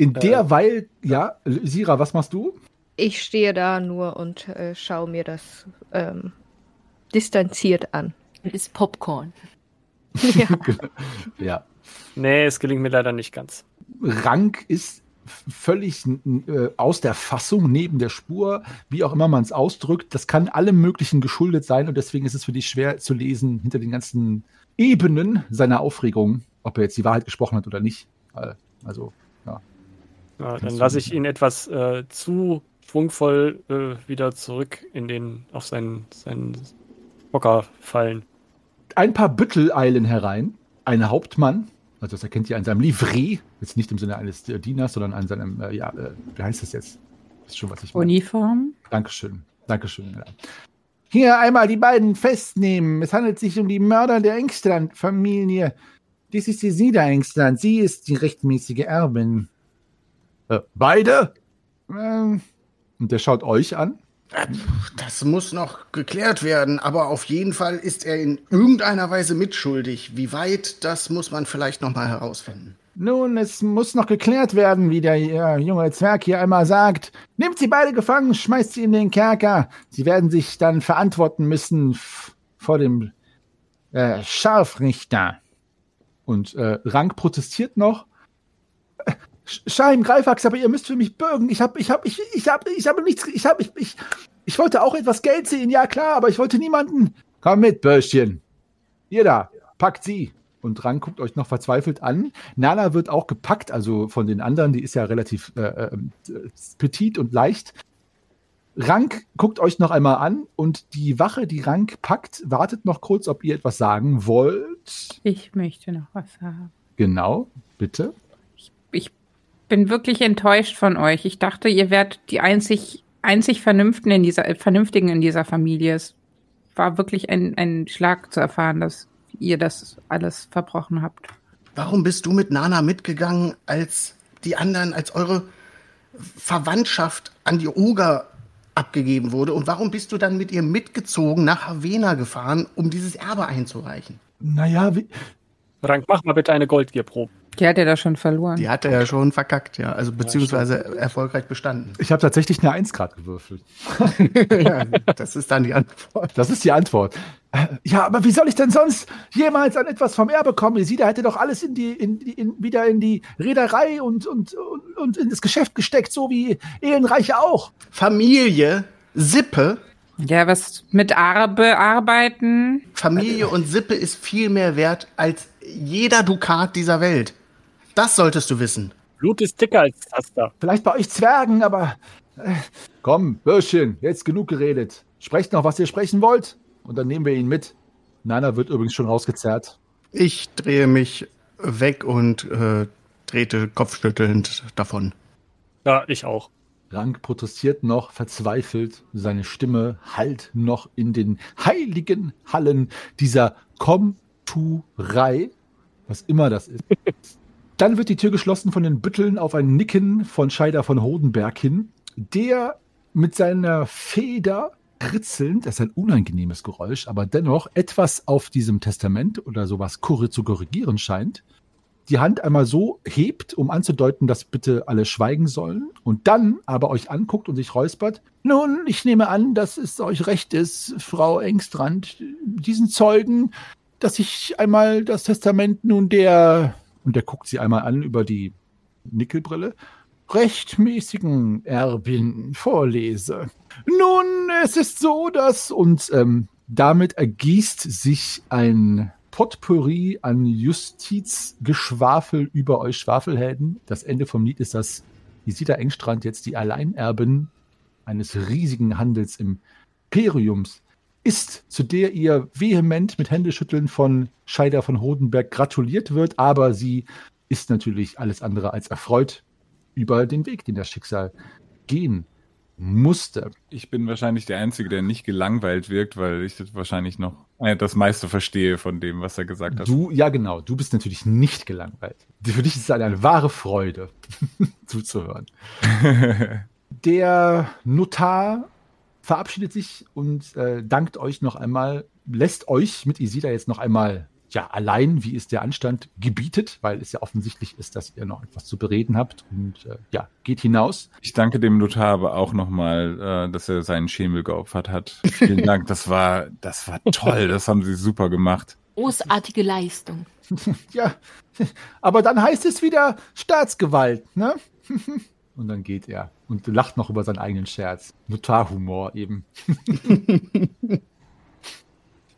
In derweil, ja, Sira, was machst du? Ich stehe da nur und äh, schaue mir das ähm, distanziert an. Ist Popcorn. [laughs] ja. [laughs] Ja. Nee, es gelingt mir leider nicht ganz. Rank ist völlig äh, aus der Fassung, neben der Spur, wie auch immer man es ausdrückt. Das kann allem Möglichen geschuldet sein und deswegen ist es für dich schwer zu lesen hinter den ganzen Ebenen seiner Aufregung, ob er jetzt die Wahrheit gesprochen hat oder nicht. Äh, Also, ja. Dann lasse ich ihn etwas äh, zu schwungvoll äh, wieder zurück in den, auf seinen, seinen Hocker fallen. Ein paar Büttel eilen herein. Ein Hauptmann, also das erkennt ihr an seinem Livret, jetzt nicht im Sinne eines äh, Dieners, sondern an seinem, äh, ja, äh, wie heißt das jetzt? Ist schon, was ich meine. Uniform. Dankeschön. Dankeschön. Ja. Hier einmal die beiden festnehmen. Es handelt sich um die Mörder der Engstrand-Familie. Dies ist die Sida Engstrand. Sie ist die rechtmäßige Erbin. Äh, beide? Ähm, und der schaut euch an. Das muss noch geklärt werden, aber auf jeden Fall ist er in irgendeiner Weise mitschuldig. Wie weit, das muss man vielleicht noch mal herausfinden. Nun, es muss noch geklärt werden, wie der äh, junge Zwerg hier einmal sagt. Nehmt sie beide gefangen, schmeißt sie in den Kerker. Sie werden sich dann verantworten müssen vor dem äh, Scharfrichter. Und äh, Rank protestiert noch. Sch- Scheim, Greifax, aber ihr müsst für mich bürgen. Ich habe, ich habe, ich, ich habe, ich habe nichts, ich habe, ich, ich, ich wollte auch etwas Geld sehen, ja klar, aber ich wollte niemanden. Komm mit, Börschchen. Ihr da, packt sie. Und Rank guckt euch noch verzweifelt an. Nana wird auch gepackt, also von den anderen, die ist ja relativ äh, äh, petit und leicht. Rank guckt euch noch einmal an und die Wache, die Rank packt, wartet noch kurz, ob ihr etwas sagen wollt. Ich möchte noch was sagen. Genau, bitte. Ich bin wirklich enttäuscht von euch. Ich dachte, ihr wärt die einzig, einzig Vernünftigen in dieser, äh, Vernünftigen in dieser Familie. Es war wirklich ein, ein Schlag zu erfahren, dass ihr das alles verbrochen habt. Warum bist du mit Nana mitgegangen, als die anderen, als eure Verwandtschaft an die Oger abgegeben wurde? Und warum bist du dann mit ihr mitgezogen nach Havena gefahren, um dieses Erbe einzureichen? Naja, wie, Rank, mach mal bitte eine Goldgierprobe. Die hat er da schon verloren. Die hat er ja schon verkackt, ja. Also beziehungsweise erfolgreich bestanden. ich habe tatsächlich eine 1 Grad gewürfelt. [laughs] ja, das ist dann die Antwort. Das ist die Antwort. Ja, aber wie soll ich denn sonst jemals an etwas vom Erbe kommen? Sie, da hätte doch alles in die, in, die- in, wieder in die Reederei und, und, und, und in das Geschäft gesteckt, so wie Ehrenreiche auch. Familie, Sippe, Ja, was mit Arbe arbeiten. Familie und Sippe ist viel mehr wert als jeder Dukat dieser Welt. Das solltest du wissen. Blut ist dicker als Taster. Vielleicht bei euch Zwergen, aber. Äh, komm, Bürschchen, jetzt genug geredet. Sprecht noch, was ihr sprechen wollt. Und dann nehmen wir ihn mit. Nana wird übrigens schon rausgezerrt. Ich drehe mich weg und äh, trete kopfschüttelnd davon. Ja, ich auch. Rank protestiert noch, verzweifelt. Seine Stimme hallt noch in den heiligen Hallen dieser Komturei, was immer das ist. [laughs] Dann wird die Tür geschlossen von den Bütteln auf ein Nicken von Scheider von Hodenberg hin, der mit seiner Feder kritzelnd, das ist ein unangenehmes Geräusch, aber dennoch etwas auf diesem Testament oder sowas zu korrigieren scheint, die Hand einmal so hebt, um anzudeuten, dass bitte alle schweigen sollen, und dann aber euch anguckt und sich räuspert. Nun, ich nehme an, dass es euch recht ist, Frau Engstrand, diesen Zeugen, dass ich einmal das Testament nun der, und der guckt sie einmal an über die Nickelbrille, rechtmäßigen Erbin vorlese. Nun, es ist so, dass, und ähm, damit ergießt sich ein Potpourri an Justizgeschwafel über euch Schwafelhelden. Das Ende vom Lied ist, dass Isida Engstrand jetzt die Alleinerbin eines riesigen Handels Imperiums ist, zu der ihr vehement mit Händeschütteln von Scheider von Hodenberg gratuliert wird, aber sie ist natürlich alles andere als erfreut über den Weg, den das Schicksal gehen musste. Ich bin wahrscheinlich der Einzige, der nicht gelangweilt wirkt, weil ich das wahrscheinlich noch äh, das meiste verstehe von dem, was er gesagt hat. Du, ja genau, du bist natürlich nicht gelangweilt. Für dich ist es eine, eine wahre Freude, [laughs] zuzuhören. [laughs] Der Notar verabschiedet sich und äh, dankt euch noch einmal, lässt euch mit Isida jetzt noch einmal ja, allein, wie es der Anstand gebietet, weil es ja offensichtlich ist, dass ihr noch etwas zu bereden habt und äh, ja, geht hinaus. Ich danke dem Notar aber auch nochmal, äh, dass er seinen Schemel geopfert hat. Vielen Dank, das war, das war toll, das haben sie super gemacht. Großartige Leistung. [laughs] ja, aber dann heißt es wieder Staatsgewalt, ne? [laughs] und dann geht er und lacht noch über seinen eigenen Scherz. Notarhumor eben. [laughs]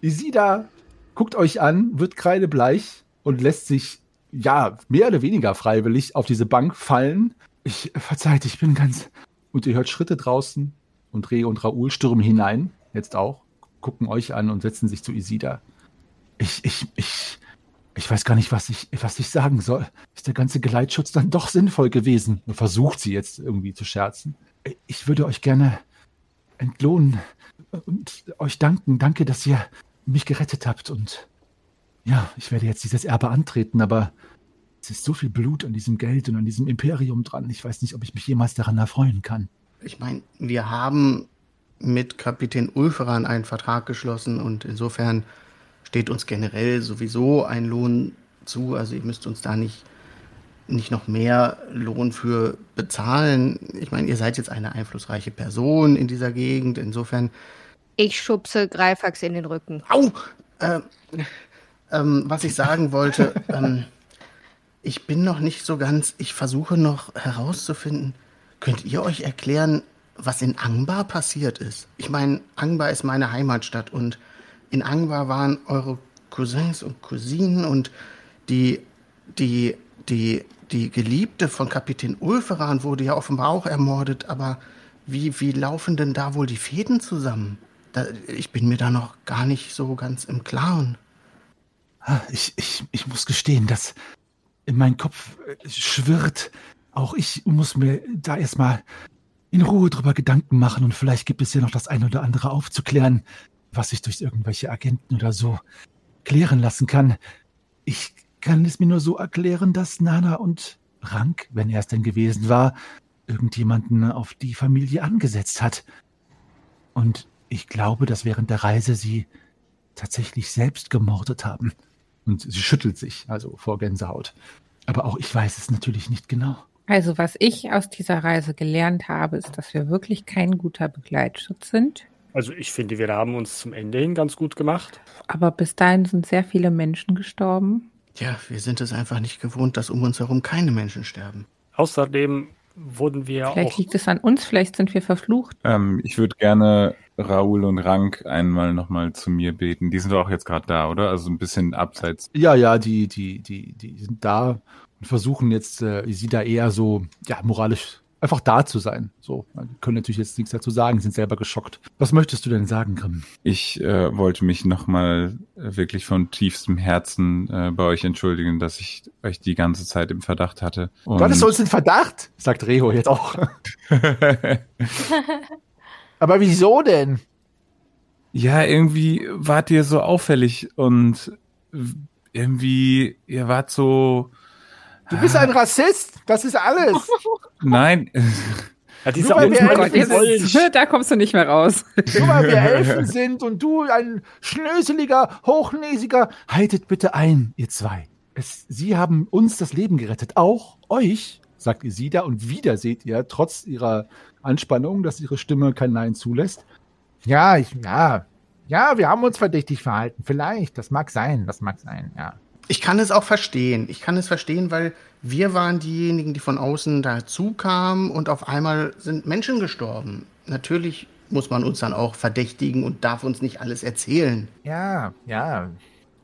Isida guckt euch an, wird kreidebleich und lässt sich, ja, mehr oder weniger freiwillig auf diese Bank fallen. Ich, verzeiht, ich bin ganz. Und ihr hört Schritte draußen und Reh und Raoul stürmen hinein, jetzt auch, gucken euch an und setzen sich zu Isida. Ich, ich, ich, ich weiß gar nicht, was ich, was ich sagen soll. Ist der ganze Geleitschutz dann doch sinnvoll gewesen? Versucht sie jetzt irgendwie zu scherzen. Ich würde euch gerne entlohnen und euch danken. Danke, dass ihr mich gerettet habt und ja, ich werde jetzt dieses Erbe antreten, aber es ist so viel Blut an diesem Geld und an diesem Imperium dran. Ich weiß nicht, ob ich mich jemals daran erfreuen kann. Ich meine, wir haben mit Kapitän Ulferan einen Vertrag geschlossen und insofern steht uns generell sowieso ein Lohn zu. Also ihr müsst uns da nicht, nicht noch mehr Lohn für bezahlen. Ich meine, ihr seid jetzt eine einflussreiche Person in dieser Gegend. Insofern ich schubse Greifax in den Rücken. Au! Äh, ähm, was ich sagen wollte, [laughs] ähm, ich bin noch nicht so ganz, ich versuche noch herauszufinden, könnt ihr euch erklären, was in Angbar passiert ist? Ich meine, Angbar ist meine Heimatstadt und in Angbar waren eure Cousins und Cousinen und die, die, die, die Geliebte von Kapitän Ulferan wurde ja offenbar auch ermordet, aber wie, wie laufen denn da wohl die Fäden zusammen? Da, ich bin mir da noch gar nicht so ganz im Klaren. Ah, ich, ich, ich muss gestehen, dass in meinem Kopf äh, schwirrt. Auch ich muss mir da erstmal in Ruhe drüber Gedanken machen und vielleicht gibt es ja noch das eine oder andere aufzuklären, was sich durch irgendwelche Agenten oder so klären lassen kann. Ich kann es mir nur so erklären, dass Nana und Rank, wenn er es denn gewesen war, irgendjemanden auf die Familie angesetzt hat. Und ich glaube, dass während der Reise sie tatsächlich selbst gemordet haben. Und sie schüttelt sich, also vor Gänsehaut. Aber auch ich weiß es natürlich nicht genau. Also was ich aus dieser Reise gelernt habe, ist, dass wir wirklich kein guter Begleitschutz sind. Also ich finde, wir haben uns zum Ende hin ganz gut gemacht. Aber bis dahin sind sehr viele Menschen gestorben. Ja, wir sind es einfach nicht gewohnt, dass um uns herum keine Menschen sterben. Außerdem wurden wir vielleicht auch. Vielleicht liegt es an uns, vielleicht sind wir verflucht. Ähm, ich würde gerne Raoul und Rank einmal nochmal zu mir beten. Die sind doch auch jetzt gerade da, oder? Also ein bisschen abseits. Ja, ja, die, die, die, die sind da und versuchen jetzt, äh, sie da eher so, ja, moralisch einfach da zu sein. So, die können natürlich jetzt nichts dazu sagen, sind selber geschockt. Was möchtest du denn sagen, Grimm? Ich äh, wollte mich nochmal äh, wirklich von tiefstem Herzen äh, bei euch entschuldigen, dass ich euch die ganze Zeit im Verdacht hatte. Und du hattest uns in Verdacht? Sagt Reho jetzt auch. [laughs] Aber wieso denn? Ja, irgendwie wart ihr so auffällig und irgendwie, ihr wart so. Du bist ein Rassist, das ist alles. Nein. Ja, Nur, Gott, jetzt, da kommst du nicht mehr raus. Nur weil wir [laughs] Elfen sind und du ein schnöseliger, hochnäsiger, haltet bitte ein, ihr zwei. Es, sie haben uns das Leben gerettet, auch euch, sagt Isida, und wieder seht ihr, trotz ihrer Anspannung, dass ihre Stimme kein Nein zulässt. Ja, ich, ja, ja, wir haben uns verdächtig verhalten. Vielleicht, das mag sein, das mag sein, ja. Ich kann es auch verstehen. Ich kann es verstehen, weil wir waren diejenigen, die von außen dazu kamen und auf einmal sind Menschen gestorben. Natürlich muss man uns dann auch verdächtigen und darf uns nicht alles erzählen. Ja, ja,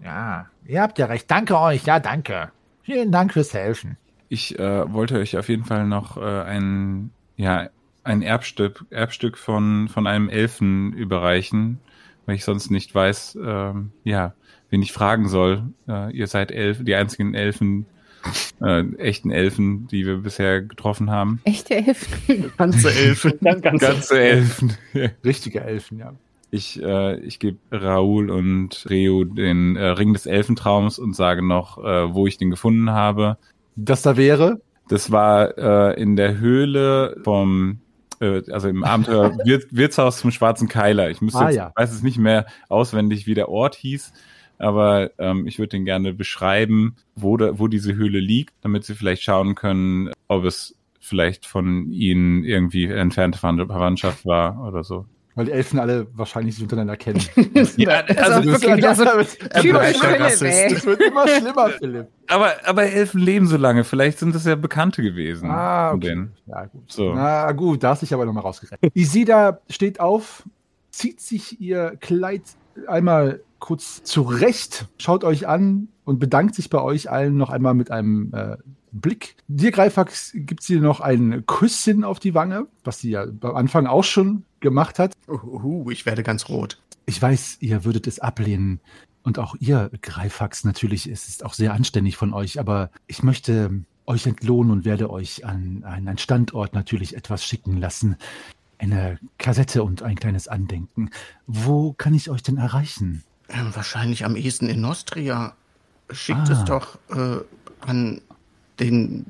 ja. Ihr habt ja recht. Danke euch. Ja, danke. Vielen Dank fürs Helfen. Ich äh, wollte euch auf jeden Fall noch äh, ein, ja, ein Erbstück, Erbstück von, von einem Elfen überreichen, weil ich sonst nicht weiß, ähm, ja, wen ich fragen soll. Äh, ihr seid Elf, die einzigen Elfen, äh, echten Elfen, die wir bisher getroffen haben. Echte Elfen. Ganze Elfen. [laughs] Ganz, ganz Ganze Elfen. Richtige Elfen, ja. Ich, äh, ich gebe Raoul und Reo den äh, Ring des Elfentraums und sage noch, äh, wo ich den gefunden habe. Das da wäre. Das war äh, in der Höhle vom, äh, also im Abenteuer [laughs] Wir Wirtshaus zum Schwarzen Keiler. Ich müsste Ah, jetzt, ja. weiß es nicht mehr auswendig, wie der Ort hieß, aber ähm, ich würde den gerne beschreiben, wo, da, wo diese Höhle liegt, damit Sie vielleicht schauen können, ob es vielleicht von Ihnen irgendwie entfernte Verwand- Verwandtschaft war oder so. Weil die Elfen alle wahrscheinlich sich untereinander kennen. [laughs] Ja, Also wirklich wieder so typisch bleibt der Philipp, Rassist. ey. Es wird immer schlimmer, Philipp. Aber, aber Elfen leben so lange. Vielleicht sind das ja Bekannte gewesen. Ah, okay. Ja, gut. So. Na gut, da hast dich aber nochmal rausgerettet. Isida steht auf, zieht sich ihr Kleid einmal kurz zurecht, schaut euch an und bedankt sich bei euch allen noch einmal mit einem äh, Blick. Dir, Greifax, gibt sie noch ein Küsschen auf die Wange, was sie ja am Anfang auch schon gemacht hat. Uhu, ich werde ganz rot. Ich weiß, ihr würdet es ablehnen. Und auch ihr, Greifax, natürlich, es ist auch sehr anständig von euch, aber ich möchte euch entlohnen und werde euch an, an einen Standort natürlich etwas schicken lassen. Eine Kassette und ein kleines Andenken. Wo kann ich euch denn erreichen? Ähm, wahrscheinlich am ehesten in Nostria. Schickt Ah. es doch äh, an den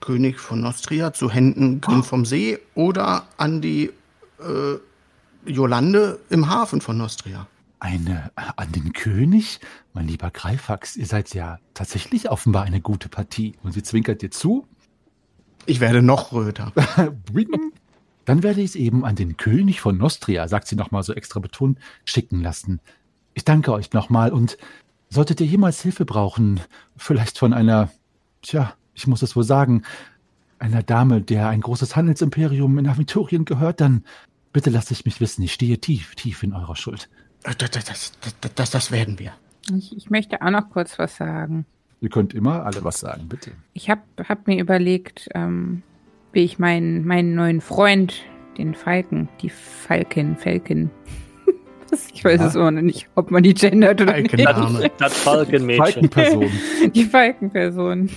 König von Nostria zu Händen Grimm vom See oder an die äh, Jolande im Hafen von Nostria. Eine an den König? Mein lieber Greifax, ihr seid ja tatsächlich offenbar eine gute Partie. Und sie zwinkert dir zu. Ich werde noch röter. [laughs] Dann werde ich es eben an den König von Nostria, sagt sie nochmal so extra betont, schicken lassen. Ich danke euch nochmal und solltet ihr jemals Hilfe brauchen, vielleicht von einer, tja, ich muss es wohl sagen, einer Dame, der ein großes Handelsimperium in Aventurien gehört, dann bitte lasst es mich wissen. Ich stehe tief, tief in eurer Schuld. Äh, Das, das, das, das, das werden wir. Ich, ich möchte auch noch kurz was sagen. Ihr könnt immer alle was sagen, bitte. Ich habe hab mir überlegt, ähm, wie ich meinen, meinen neuen Freund, den Falken, die Falken, Falken. [laughs] ich weiß es auch noch nicht, ob man die gendert oder nicht. Falkenname. Das Falkenmädchen. Falkenperson. [laughs] die Falkenperson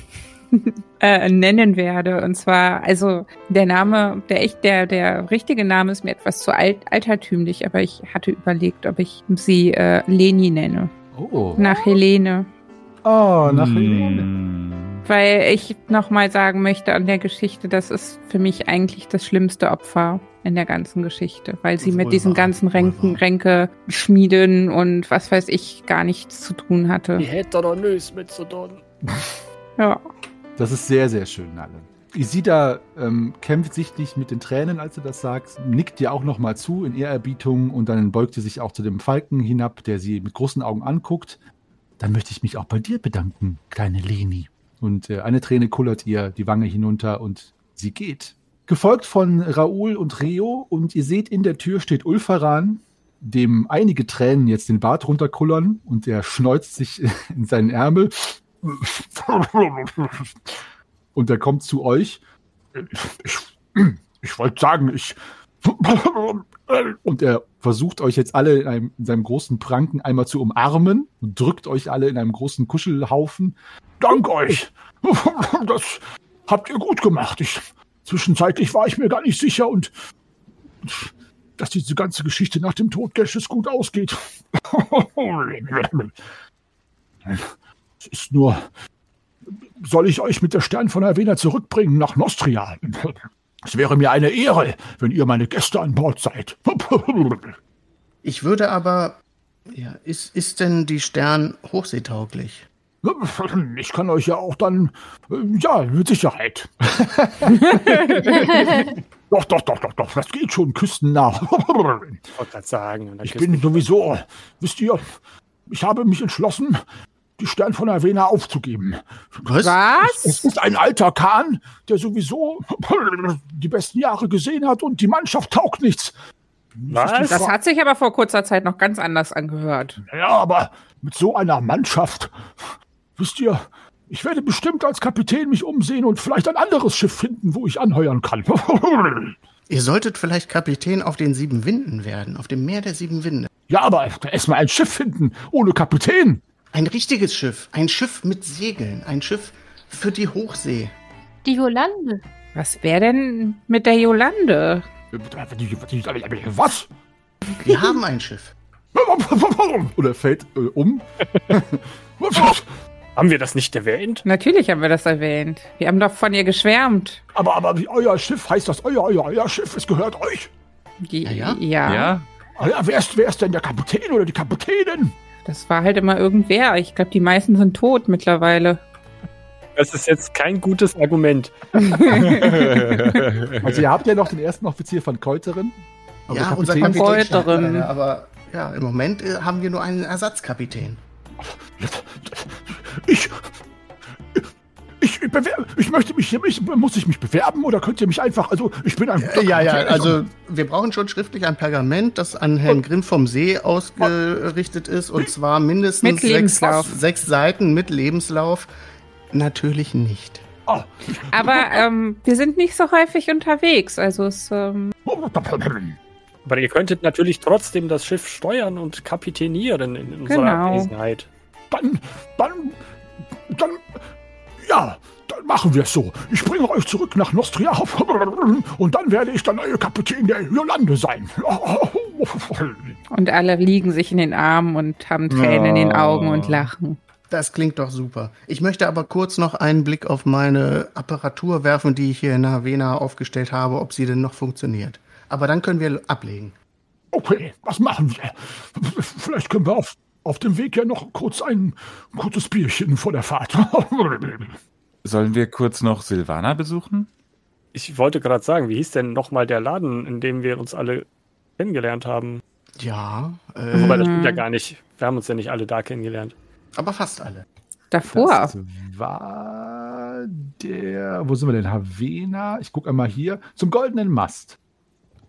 [laughs] äh, nennen werde. Und zwar, also der Name, der echt, der, der richtige Name ist mir etwas zu alt, altertümlich, aber ich hatte überlegt, ob ich sie äh, Leni nenne. Oh, Nach Helene. oh nach Hm. Weil ich nochmal sagen möchte an der Geschichte, das ist für mich eigentlich das schlimmste Opfer in der ganzen Geschichte, weil sie mit diesen ganzen Ränken. Ränke schmieden und was weiß ich gar nichts zu tun hatte. Die hätte doch nös mit zu tun. [laughs] Ja. Das ist sehr, sehr schön, Nalle. Isida ähm, kämpft sichtlich mit den Tränen, als du das sagst, nickt dir auch nochmal zu in Ehrerbietung und dann beugt sie sich auch zu dem Falken hinab, der sie mit großen Augen anguckt. Dann möchte ich mich auch bei dir bedanken, kleine Leni. Und äh, eine Träne kullert ihr die Wange hinunter und sie geht. Gefolgt von Raoul und Reo und ihr seht, in der Tür steht Ulfaran, dem einige Tränen jetzt den Bart runterkullern und er schneuzt sich [laughs] in seinen Ärmel. [laughs] Und er kommt zu euch. Ich, ich wollte sagen, ich. Und er versucht euch jetzt alle in, einem, in seinem großen Pranken einmal zu umarmen und drückt euch alle in einem großen Kuschelhaufen. Dank euch! Das habt ihr gut gemacht. Ich, zwischenzeitlich war ich mir gar nicht sicher und dass diese ganze Geschichte nach dem Tod Gesches gut ausgeht. Es ist nur, soll ich euch mit der Stern von Avena zurückbringen nach Nostria? Es wäre mir eine Ehre, wenn ihr meine Gäste an Bord seid. Ich würde aber. Ja, ist, ist denn die Stern hochseetauglich? Ich kann euch ja auch dann, äh, ja, mit Sicherheit. [laughs] doch, doch, doch, doch, doch, das geht schon küstennah. Ich wollte gerade sagen. Ich bin sowieso, wisst ihr, ich habe mich entschlossen, die Stern von Avena aufzugeben. Was? Es Was? ist ein alter Kahn, der sowieso die besten Jahre gesehen hat und die Mannschaft taugt nichts. Was? Das hat sich aber vor kurzer Zeit noch ganz anders angehört. Ja, aber mit so einer Mannschaft, wisst ihr, ich werde bestimmt als Kapitän mich umsehen und vielleicht ein anderes Schiff finden, wo ich anheuern kann. [laughs] Ihr solltet vielleicht Kapitän auf den sieben Winden werden, auf dem Meer der sieben Winde. ja, aber erstmal ein Schiff finden, ohne Kapitän. Ein richtiges Schiff, ein Schiff mit Segeln, ein Schiff, Für die Hochsee. Die Jolande. Was wäre denn mit der Jolande? Was? Wir haben ein Schiff. [laughs] Oder fällt äh, um. [laughs] Haben wir das nicht erwähnt? Natürlich haben wir das erwähnt. Wir haben doch von ihr geschwärmt. aber, aber wie euer Schiff heißt das euer, euer, euer Schiff, es gehört euch. Die, Ja, ja. ja. Ja, Ah ja, wer, ist, wer ist denn der Kapitän oder die Kapitänin? Das war halt immer irgendwer. Ich glaube, die meisten sind tot mittlerweile. Das ist jetzt kein gutes Argument. [laughs] Also ihr habt ja noch den ersten Offizier von Keuterin. Aber ja, der unser Kapitän- aber ja, im Moment äh, haben wir nur einen Ersatzkapitän. Ich, bewer- ich möchte mich hier, ich, muss ich mich bewerben oder könnt ihr mich einfach, also ich bin ein. Äh, ja, ja, also wir brauchen schon schriftlich ein Pergament, das an Herrn Grimm vom See ausgerichtet ist und zwar mindestens Mit sechs, Lebenslauf. sechs Seiten mit Lebenslauf. Natürlich nicht. Ah, Aber ähm, wir sind nicht so häufig unterwegs. Also es, ähm, Aber ihr könntet natürlich trotzdem das Schiff steuern und kapitänieren in unserer Genau. Abwesenheit. dann, dann, dann, ja, dann machen wir es so. Ich bringe euch zurück nach Nostria [laughs] und dann werde ich der neue Kapitän der Jolande sein. [laughs] und alle liegen sich in den Armen und haben Tränen in den Augen und lachen. Das klingt doch super. Ich möchte aber kurz noch einen Blick auf meine Apparatur werfen, die ich hier in Havena aufgestellt habe, ob sie denn noch funktioniert. Aber dann können wir ablegen. Okay, was machen wir? Vielleicht können wir auf, auf dem Weg ja noch kurz ein kurzes Bierchen vor der Fahrt. [laughs] Sollen wir kurz noch Silvana besuchen? Ich wollte gerade sagen, wie hieß denn nochmal der Laden, in dem wir uns alle kennengelernt haben? Ja, Wobei, äh, das stimmt ja gar nicht. Wir haben uns ja nicht alle da kennengelernt. aber fast alle. Davor. Das war der, wo sind wir denn? Havena. Ich gucke einmal hier. Zum goldenen Mast.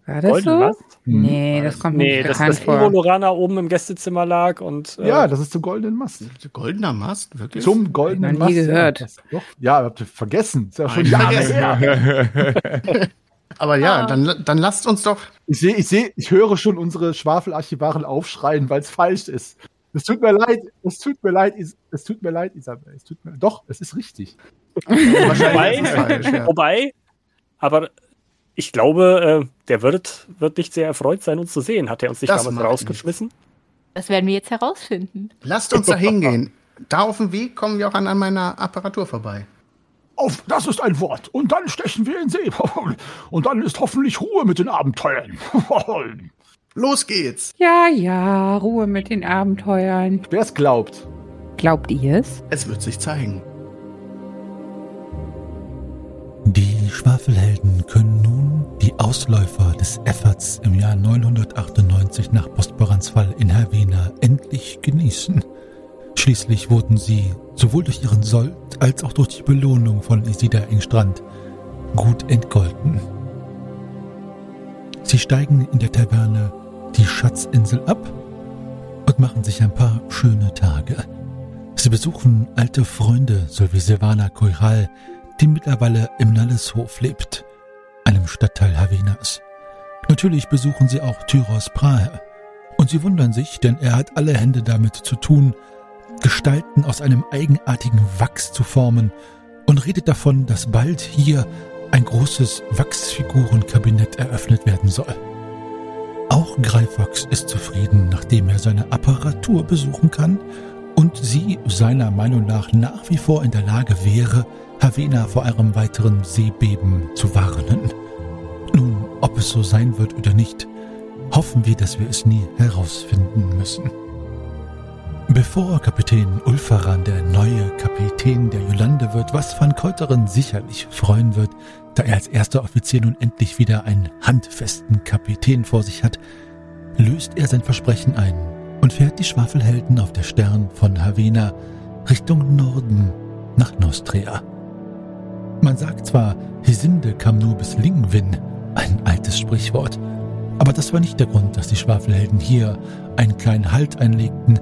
War das Golden so? Mast? Nee, das kommt mir Nee, nicht das bekannt das vor. Lorana oben im Gästezimmer lag und äh, Ja, das ist zum goldenen Mast. Goldener Mast, wirklich? Zum goldenen Noch nie Mast. gehört. Ja, das, doch. ja, habt ihr vergessen. Ist ja schon ich Jahre. [laughs] Aber ja, Ah. dann, dann lasst uns doch. Ich sehe, ich sehe, ich höre schon unsere Schwafelarchivaren aufschreien, weil es falsch ist. Es tut mir leid, es tut mir leid, es tut mir leid, Isabel. Es tut mir, doch, es ist richtig. [laughs] Wahrscheinlich ist es falsch, ja. Wobei, aber ich glaube, äh, der wird, wird nicht sehr erfreut sein, uns zu sehen. Hat er uns nicht Das damals rausgeschmissen? Das werden wir jetzt herausfinden. Lasst uns da hingehen. Da auf dem Weg kommen wir auch an, an meiner Apparatur vorbei. Auf, das ist ein Wort. Und dann stechen wir in See. [laughs] Und dann ist hoffentlich Ruhe mit den Abenteuern. [laughs] Los geht's! Ja, ja, Ruhe mit den Abenteuern. Wer es glaubt. Glaubt ihr es? Es wird sich zeigen. Die Schwafelhelden können nun die Ausläufer des Efforts im Jahr 998 nach Bosporans Fall in Havena endlich genießen. Schließlich wurden sie sowohl durch ihren Sold als auch durch die Belohnung von Isida Engstrand gut entgolten. Sie steigen in der Taverne die Schatzinsel ab und machen sich ein paar schöne Tage. Sie besuchen alte Freunde sowie Silvana Koiral, die mittlerweile im Nalleshof lebt, einem Stadtteil Havenas. Natürlich besuchen sie auch Tyros Prahe. Und sie wundern sich, denn er hat alle Hände damit zu tun, Gestalten aus einem eigenartigen Wachs zu formen und redet davon, dass bald hier ein großes Wachsfigurenkabinett eröffnet werden soll. Auch Greifax ist zufrieden, nachdem er seine Apparatur besuchen kann und sie seiner Meinung nach nach wie vor in der Lage wäre, Havena vor einem weiteren Seebeben zu warnen. Nun, ob es so sein wird oder nicht, hoffen wir, dass wir es nie herausfinden müssen. Bevor Kapitän Ulfaran der neue Kapitän der Jolande wird, was Van Keuteren sicherlich freuen wird, da er als erster Offizier nun endlich wieder einen handfesten Kapitän vor sich hat, löst er sein Versprechen ein und fährt die Schwafelhelden auf der Stern von Havena Richtung Norden nach Nostria. Man sagt zwar, Hesinde kam nur bis Lingwin, ein altes Sprichwort, aber das war nicht der Grund, dass die Schwafelhelden hier einen kleinen Halt einlegten.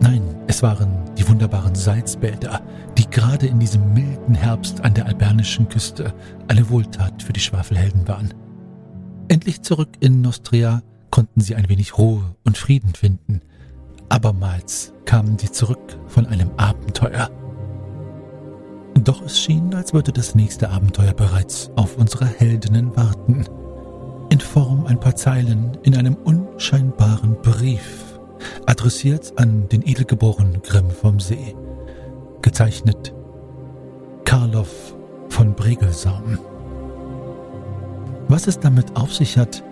Nein, es waren die wunderbaren Salzbäder, die gerade in diesem milden Herbst an der albernischen Küste eine Wohltat für die Schwafelhelden waren. Endlich zurück in Nostria konnten sie ein wenig Ruhe und Frieden finden. Abermals kamen sie zurück von einem Abenteuer. Doch es schien, als würde das nächste Abenteuer bereits auf unsere Heldinnen warten. In Form ein paar Zeilen in einem unscheinbaren Brief, adressiert an den edelgeborenen Grimm vom See. Gezeichnet Karloff von Bregelsaum. Was es damit auf sich hat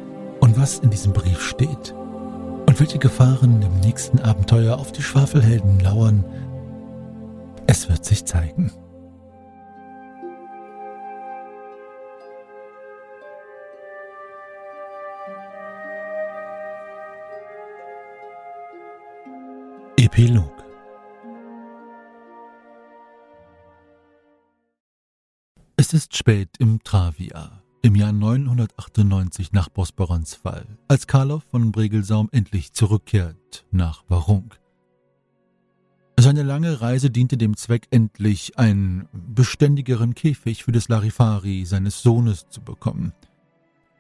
und was in diesem Brief steht und welche Gefahren im nächsten Abenteuer auf die Schwafelhelden lauern, es wird sich zeigen. Epilog Es ist spät im Travia, im Jahr 998 nach Bosporans Fall, als Karloff von Bregelsaum endlich zurückkehrt nach Warung. Seine lange Reise diente dem Zweck, endlich einen beständigeren Käfig für das Larifari seines Sohnes zu bekommen.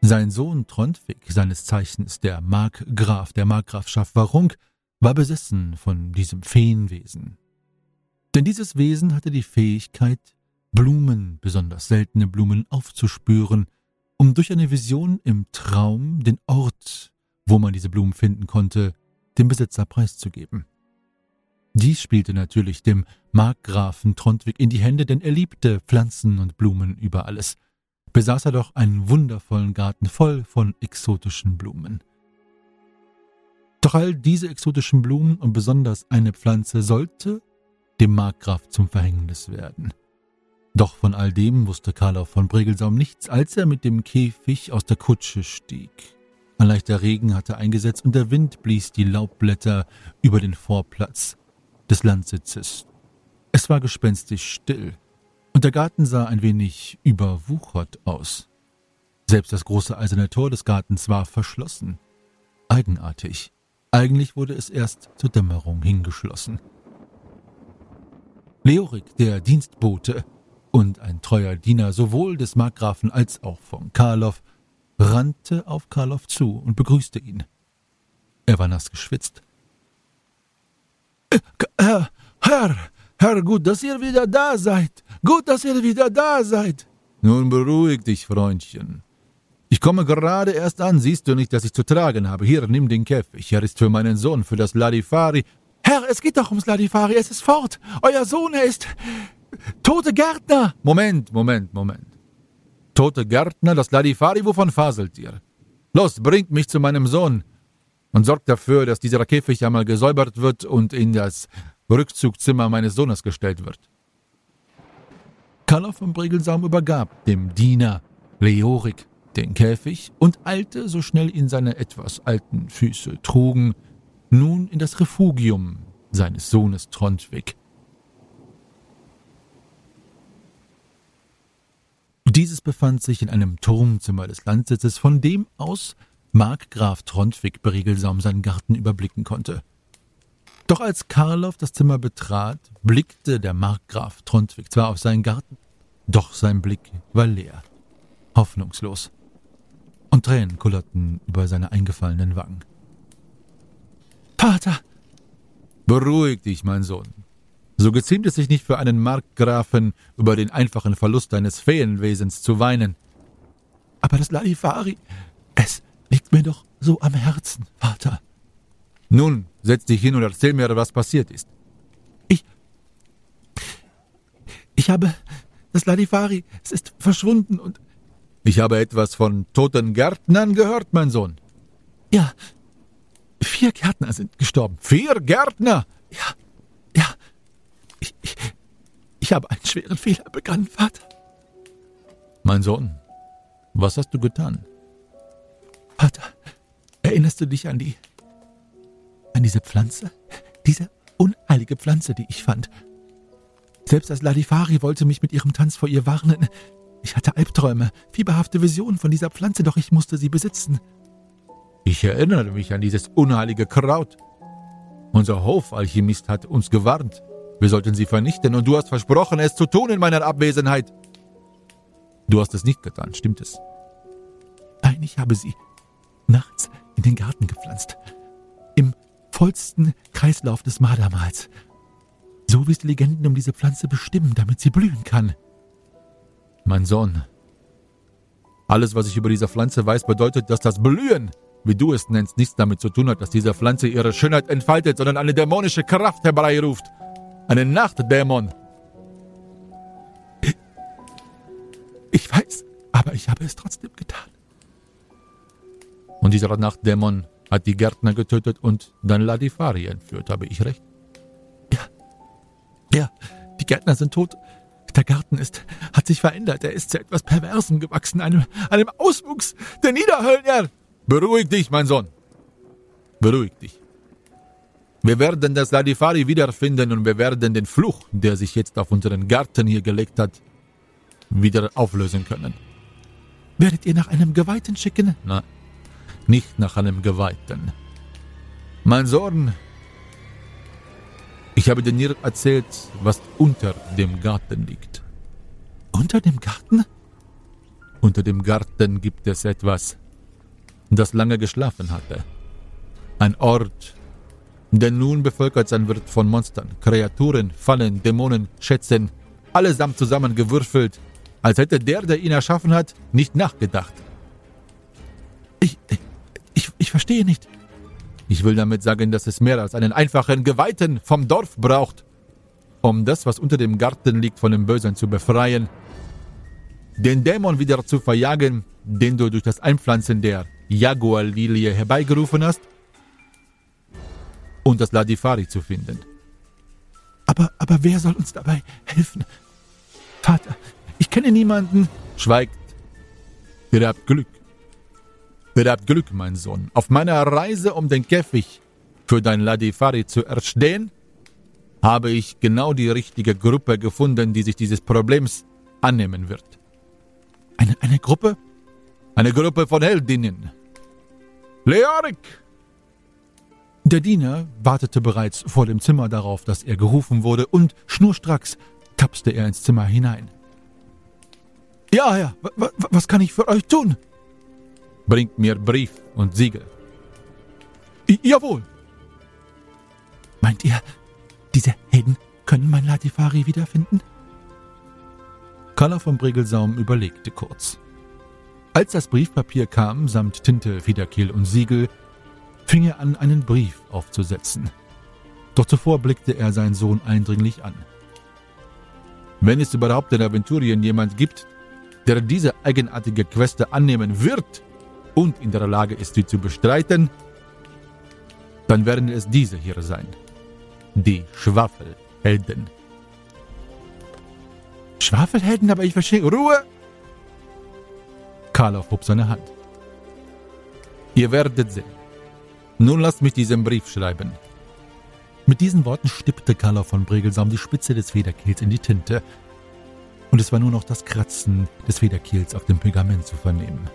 Sein Sohn Trondwig, seines Zeichens der Markgraf der Markgrafschaft Warung, war besessen von diesem Feenwesen. Denn dieses Wesen hatte die Fähigkeit, Blumen, besonders seltene Blumen, aufzuspüren, um durch eine Vision im Traum den Ort, wo man diese Blumen finden konnte, dem Besitzer preiszugeben. Dies spielte natürlich dem Markgrafen Trondwig in die Hände, denn er liebte Pflanzen und Blumen über alles. Besaß er doch einen wundervollen Garten voll von exotischen Blumen. Doch all diese exotischen Blumen und besonders eine Pflanze sollte dem Markgraf zum Verhängnis werden. Doch von all dem wusste Karloff von Bregelsaum nichts, als er mit dem Käfig aus der Kutsche stieg. Ein leichter Regen hatte eingesetzt und der Wind blies die Laubblätter über den Vorplatz des Landsitzes. Es war gespenstisch still, und der Garten sah ein wenig überwuchert aus. Selbst das große eiserne Tor des Gartens war verschlossen. Eigenartig. Eigentlich wurde es erst zur Dämmerung hingeschlossen. Leorik, der Dienstbote und ein treuer Diener sowohl des Markgrafen als auch von Karloff, rannte auf Karloff zu und begrüßte ihn. Er war nass geschwitzt. Herr, Herr, Herr, gut, dass ihr wieder da seid. Gut, dass ihr wieder da seid. Nun beruhig dich, Freundchen. Ich komme gerade erst an, siehst du nicht, dass ich zu tragen habe? Hier, nimm den Käfig. Er ist für meinen Sohn, für das Ladifari. Herr, es geht doch ums Ladifari, es ist fort. Euer Sohn, er ist. Tote Gärtner! Moment, Moment, Moment. Tote Gärtner, das Ladifari, wovon faselt ihr? Los, bringt mich zu meinem Sohn und sorgt dafür, dass dieser Käfig einmal gesäubert wird und in das Rückzugzimmer meines Sohnes gestellt wird. Karloff von Bregelsaum übergab dem Diener Leorik den Käfig und eilte, so schnell ihn seine etwas alten Füße trugen, nun in das Refugium seines Sohnes Trondwig. Dieses befand sich in einem Turmzimmer des Landsitzes, von dem aus Markgraf Trondwig Bregelsam seinen Garten überblicken konnte. Doch als Karloff das Zimmer betrat, blickte der Markgraf Trondwig zwar auf seinen Garten, doch sein Blick war leer, hoffnungslos, und Tränen kullerten über seine eingefallenen Wangen. Vater! Beruhig dich, mein Sohn. So geziemt es sich nicht für einen Markgrafen, über den einfachen Verlust deines Feenwesens zu weinen. Aber das Lalifari, es liegt mir doch so am Herzen, Vater. Nun, setz dich hin und erzähl mir, was passiert ist. Ich. Ich habe. Das Ladifari, es ist verschwunden und. Ich habe etwas von toten Gärtnern gehört, mein Sohn. Ja. Vier Gärtner sind gestorben. Vier Gärtner? Ja. Ja. Ich, ich, ich habe einen schweren Fehler begangen, Vater. Mein Sohn, was hast du getan? Vater, erinnerst du dich an die. an diese Pflanze? Diese unheilige Pflanze, die ich fand. Selbst das Ladifari wollte mich mit ihrem Tanz vor ihr warnen. Ich hatte Albträume, fieberhafte Visionen von dieser Pflanze, doch ich musste sie besitzen. Ich erinnere mich an dieses unheilige Kraut. Unser Hofalchemist hat uns gewarnt. Wir sollten sie vernichten, und du hast versprochen, es zu tun in meiner Abwesenheit. Du hast es nicht getan, stimmt es? Nein, ich habe sie nachts in den Garten gepflanzt. Im vollsten Kreislauf des Madamals. So Du wirst die Legenden um diese Pflanze bestimmen, damit sie blühen kann. Mein Sohn, alles, was ich über diese Pflanze weiß, bedeutet, dass das Blühen, wie du es nennst, nichts damit zu tun hat, dass diese Pflanze ihre Schönheit entfaltet, sondern eine dämonische Kraft herbeiruft. Einen Nachtdämon. Ich weiß, aber ich habe es trotzdem getan. Und dieser Nachtdämon hat die Gärtner getötet und dann Ladifari entführt, habe ich recht? Ja. Ja, die Gärtner sind tot. Der Garten ist, hat sich verändert. Er ist zu etwas Perversem gewachsen, einem, einem Auswuchs der Niederhölner. Beruhig dich, mein Sohn. Beruhig dich. Wir werden das Ladifari wiederfinden und wir werden den Fluch, der sich jetzt auf unseren Garten hier gelegt hat, wieder auflösen können. Werdet ihr nach einem Geweihten schicken? Nein, nicht nach einem Geweihten. Mein Sohn, ich habe dir erzählt, was unter dem Garten liegt. Unter dem Garten? Unter dem Garten gibt es etwas, das lange geschlafen hatte. Ein Ort, der nun bevölkert sein wird von Monstern, Kreaturen, Fallen, Dämonen, Schätzen, allesamt zusammengewürfelt, als hätte der, der ihn erschaffen hat, nicht nachgedacht. Ich, ich, ich verstehe nicht. Ich will damit sagen, dass es mehr als einen einfachen Geweihten vom Dorf braucht, um das, was unter dem Garten liegt, von dem Bösen zu befreien, den Dämon wieder zu verjagen, den du durch das Einpflanzen der Jaguar-Lilie herbeigerufen hast, und das Ladifari zu finden. Aber, aber wer soll uns dabei helfen? Vater, ich kenne niemanden. Schweigt. Ihr habt Glück. Ihr habt Glück, mein Sohn. Auf meiner Reise, um den Käfig für dein Ladifari zu erstehen, habe ich genau die richtige Gruppe gefunden, die sich dieses Problems annehmen wird. Eine, eine Gruppe? Eine Gruppe von Heldinnen. Leorik! Der Diener wartete bereits vor dem Zimmer darauf, dass er gerufen wurde, und schnurstracks tapste er ins Zimmer hinein. Ja, ja, was kann ich für euch tun? Bringt mir Brief und Siegel. I jawohl. Meint ihr, diese Helden können mein Latifari wiederfinden? Kalla vom Bregelsaum überlegte kurz. Als das Briefpapier kam, samt Tinte, Federkiel und Siegel, fing er an, einen Brief aufzusetzen. Doch zuvor blickte er seinen Sohn eindringlich an. Wenn es überhaupt in Aventurien jemand gibt, der diese eigenartige Queste annehmen wird und in der Lage ist, sie zu bestreiten, dann werden es diese hier sein. Die Schwafelhelden. Schwafelhelden, aber ich verstehe. Ruhe! Karloff hob seine Hand. Ihr werdet sehen. Nun lasst mich diesen Brief schreiben. Mit diesen Worten stippte Karloff von Bregelsam die Spitze des Federkehls in die Tinte und es war nur noch das Kratzen des Federkiels auf dem Pergament zu vernehmen.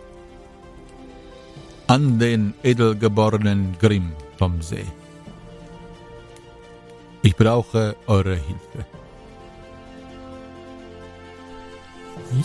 An den edelgeborenen Grimm vom See. Ich brauche eure Hilfe.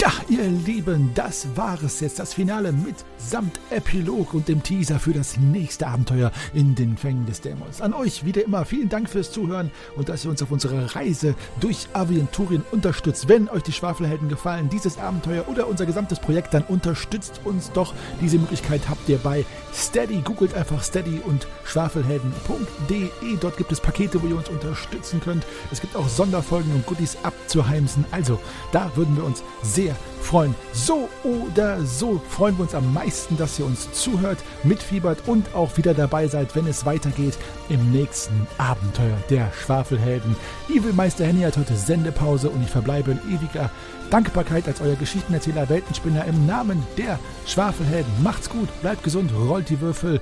Ja, ihr Lieben, das war es jetzt, das Finale mit samt Epilog und dem Teaser für das nächste Abenteuer in den Fängen des Dämons. An euch wieder immer vielen Dank fürs Zuhören und dass ihr uns auf unserer Reise durch Aventurien unterstützt. Wenn euch die Schwafelhelden gefallen, dieses Abenteuer oder unser gesamtes Projekt, dann unterstützt uns doch. Diese Möglichkeit habt ihr bei Steady. Googelt einfach Steady und schwafelhelden.de. Dort gibt es Pakete, wo ihr uns unterstützen könnt. Es gibt auch Sonderfolgen und Goodies abzuheimsen. Also, da würden wir uns sehr sehr freuen. So oder so freuen wir uns am meisten, dass ihr uns zuhört, mitfiebert und auch wieder dabei seid, wenn es weitergeht im nächsten Abenteuer der Schwafelhelden. Evilmeister Henny hat heute Sendepause und ich verbleibe in ewiger Dankbarkeit als euer Geschichtenerzähler Weltenspinner im Namen der Schwafelhelden. Macht's gut, bleibt gesund, rollt die Würfel,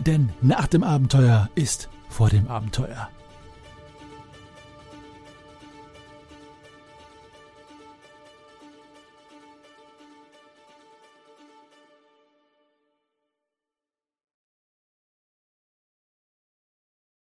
denn nach dem Abenteuer ist vor dem Abenteuer.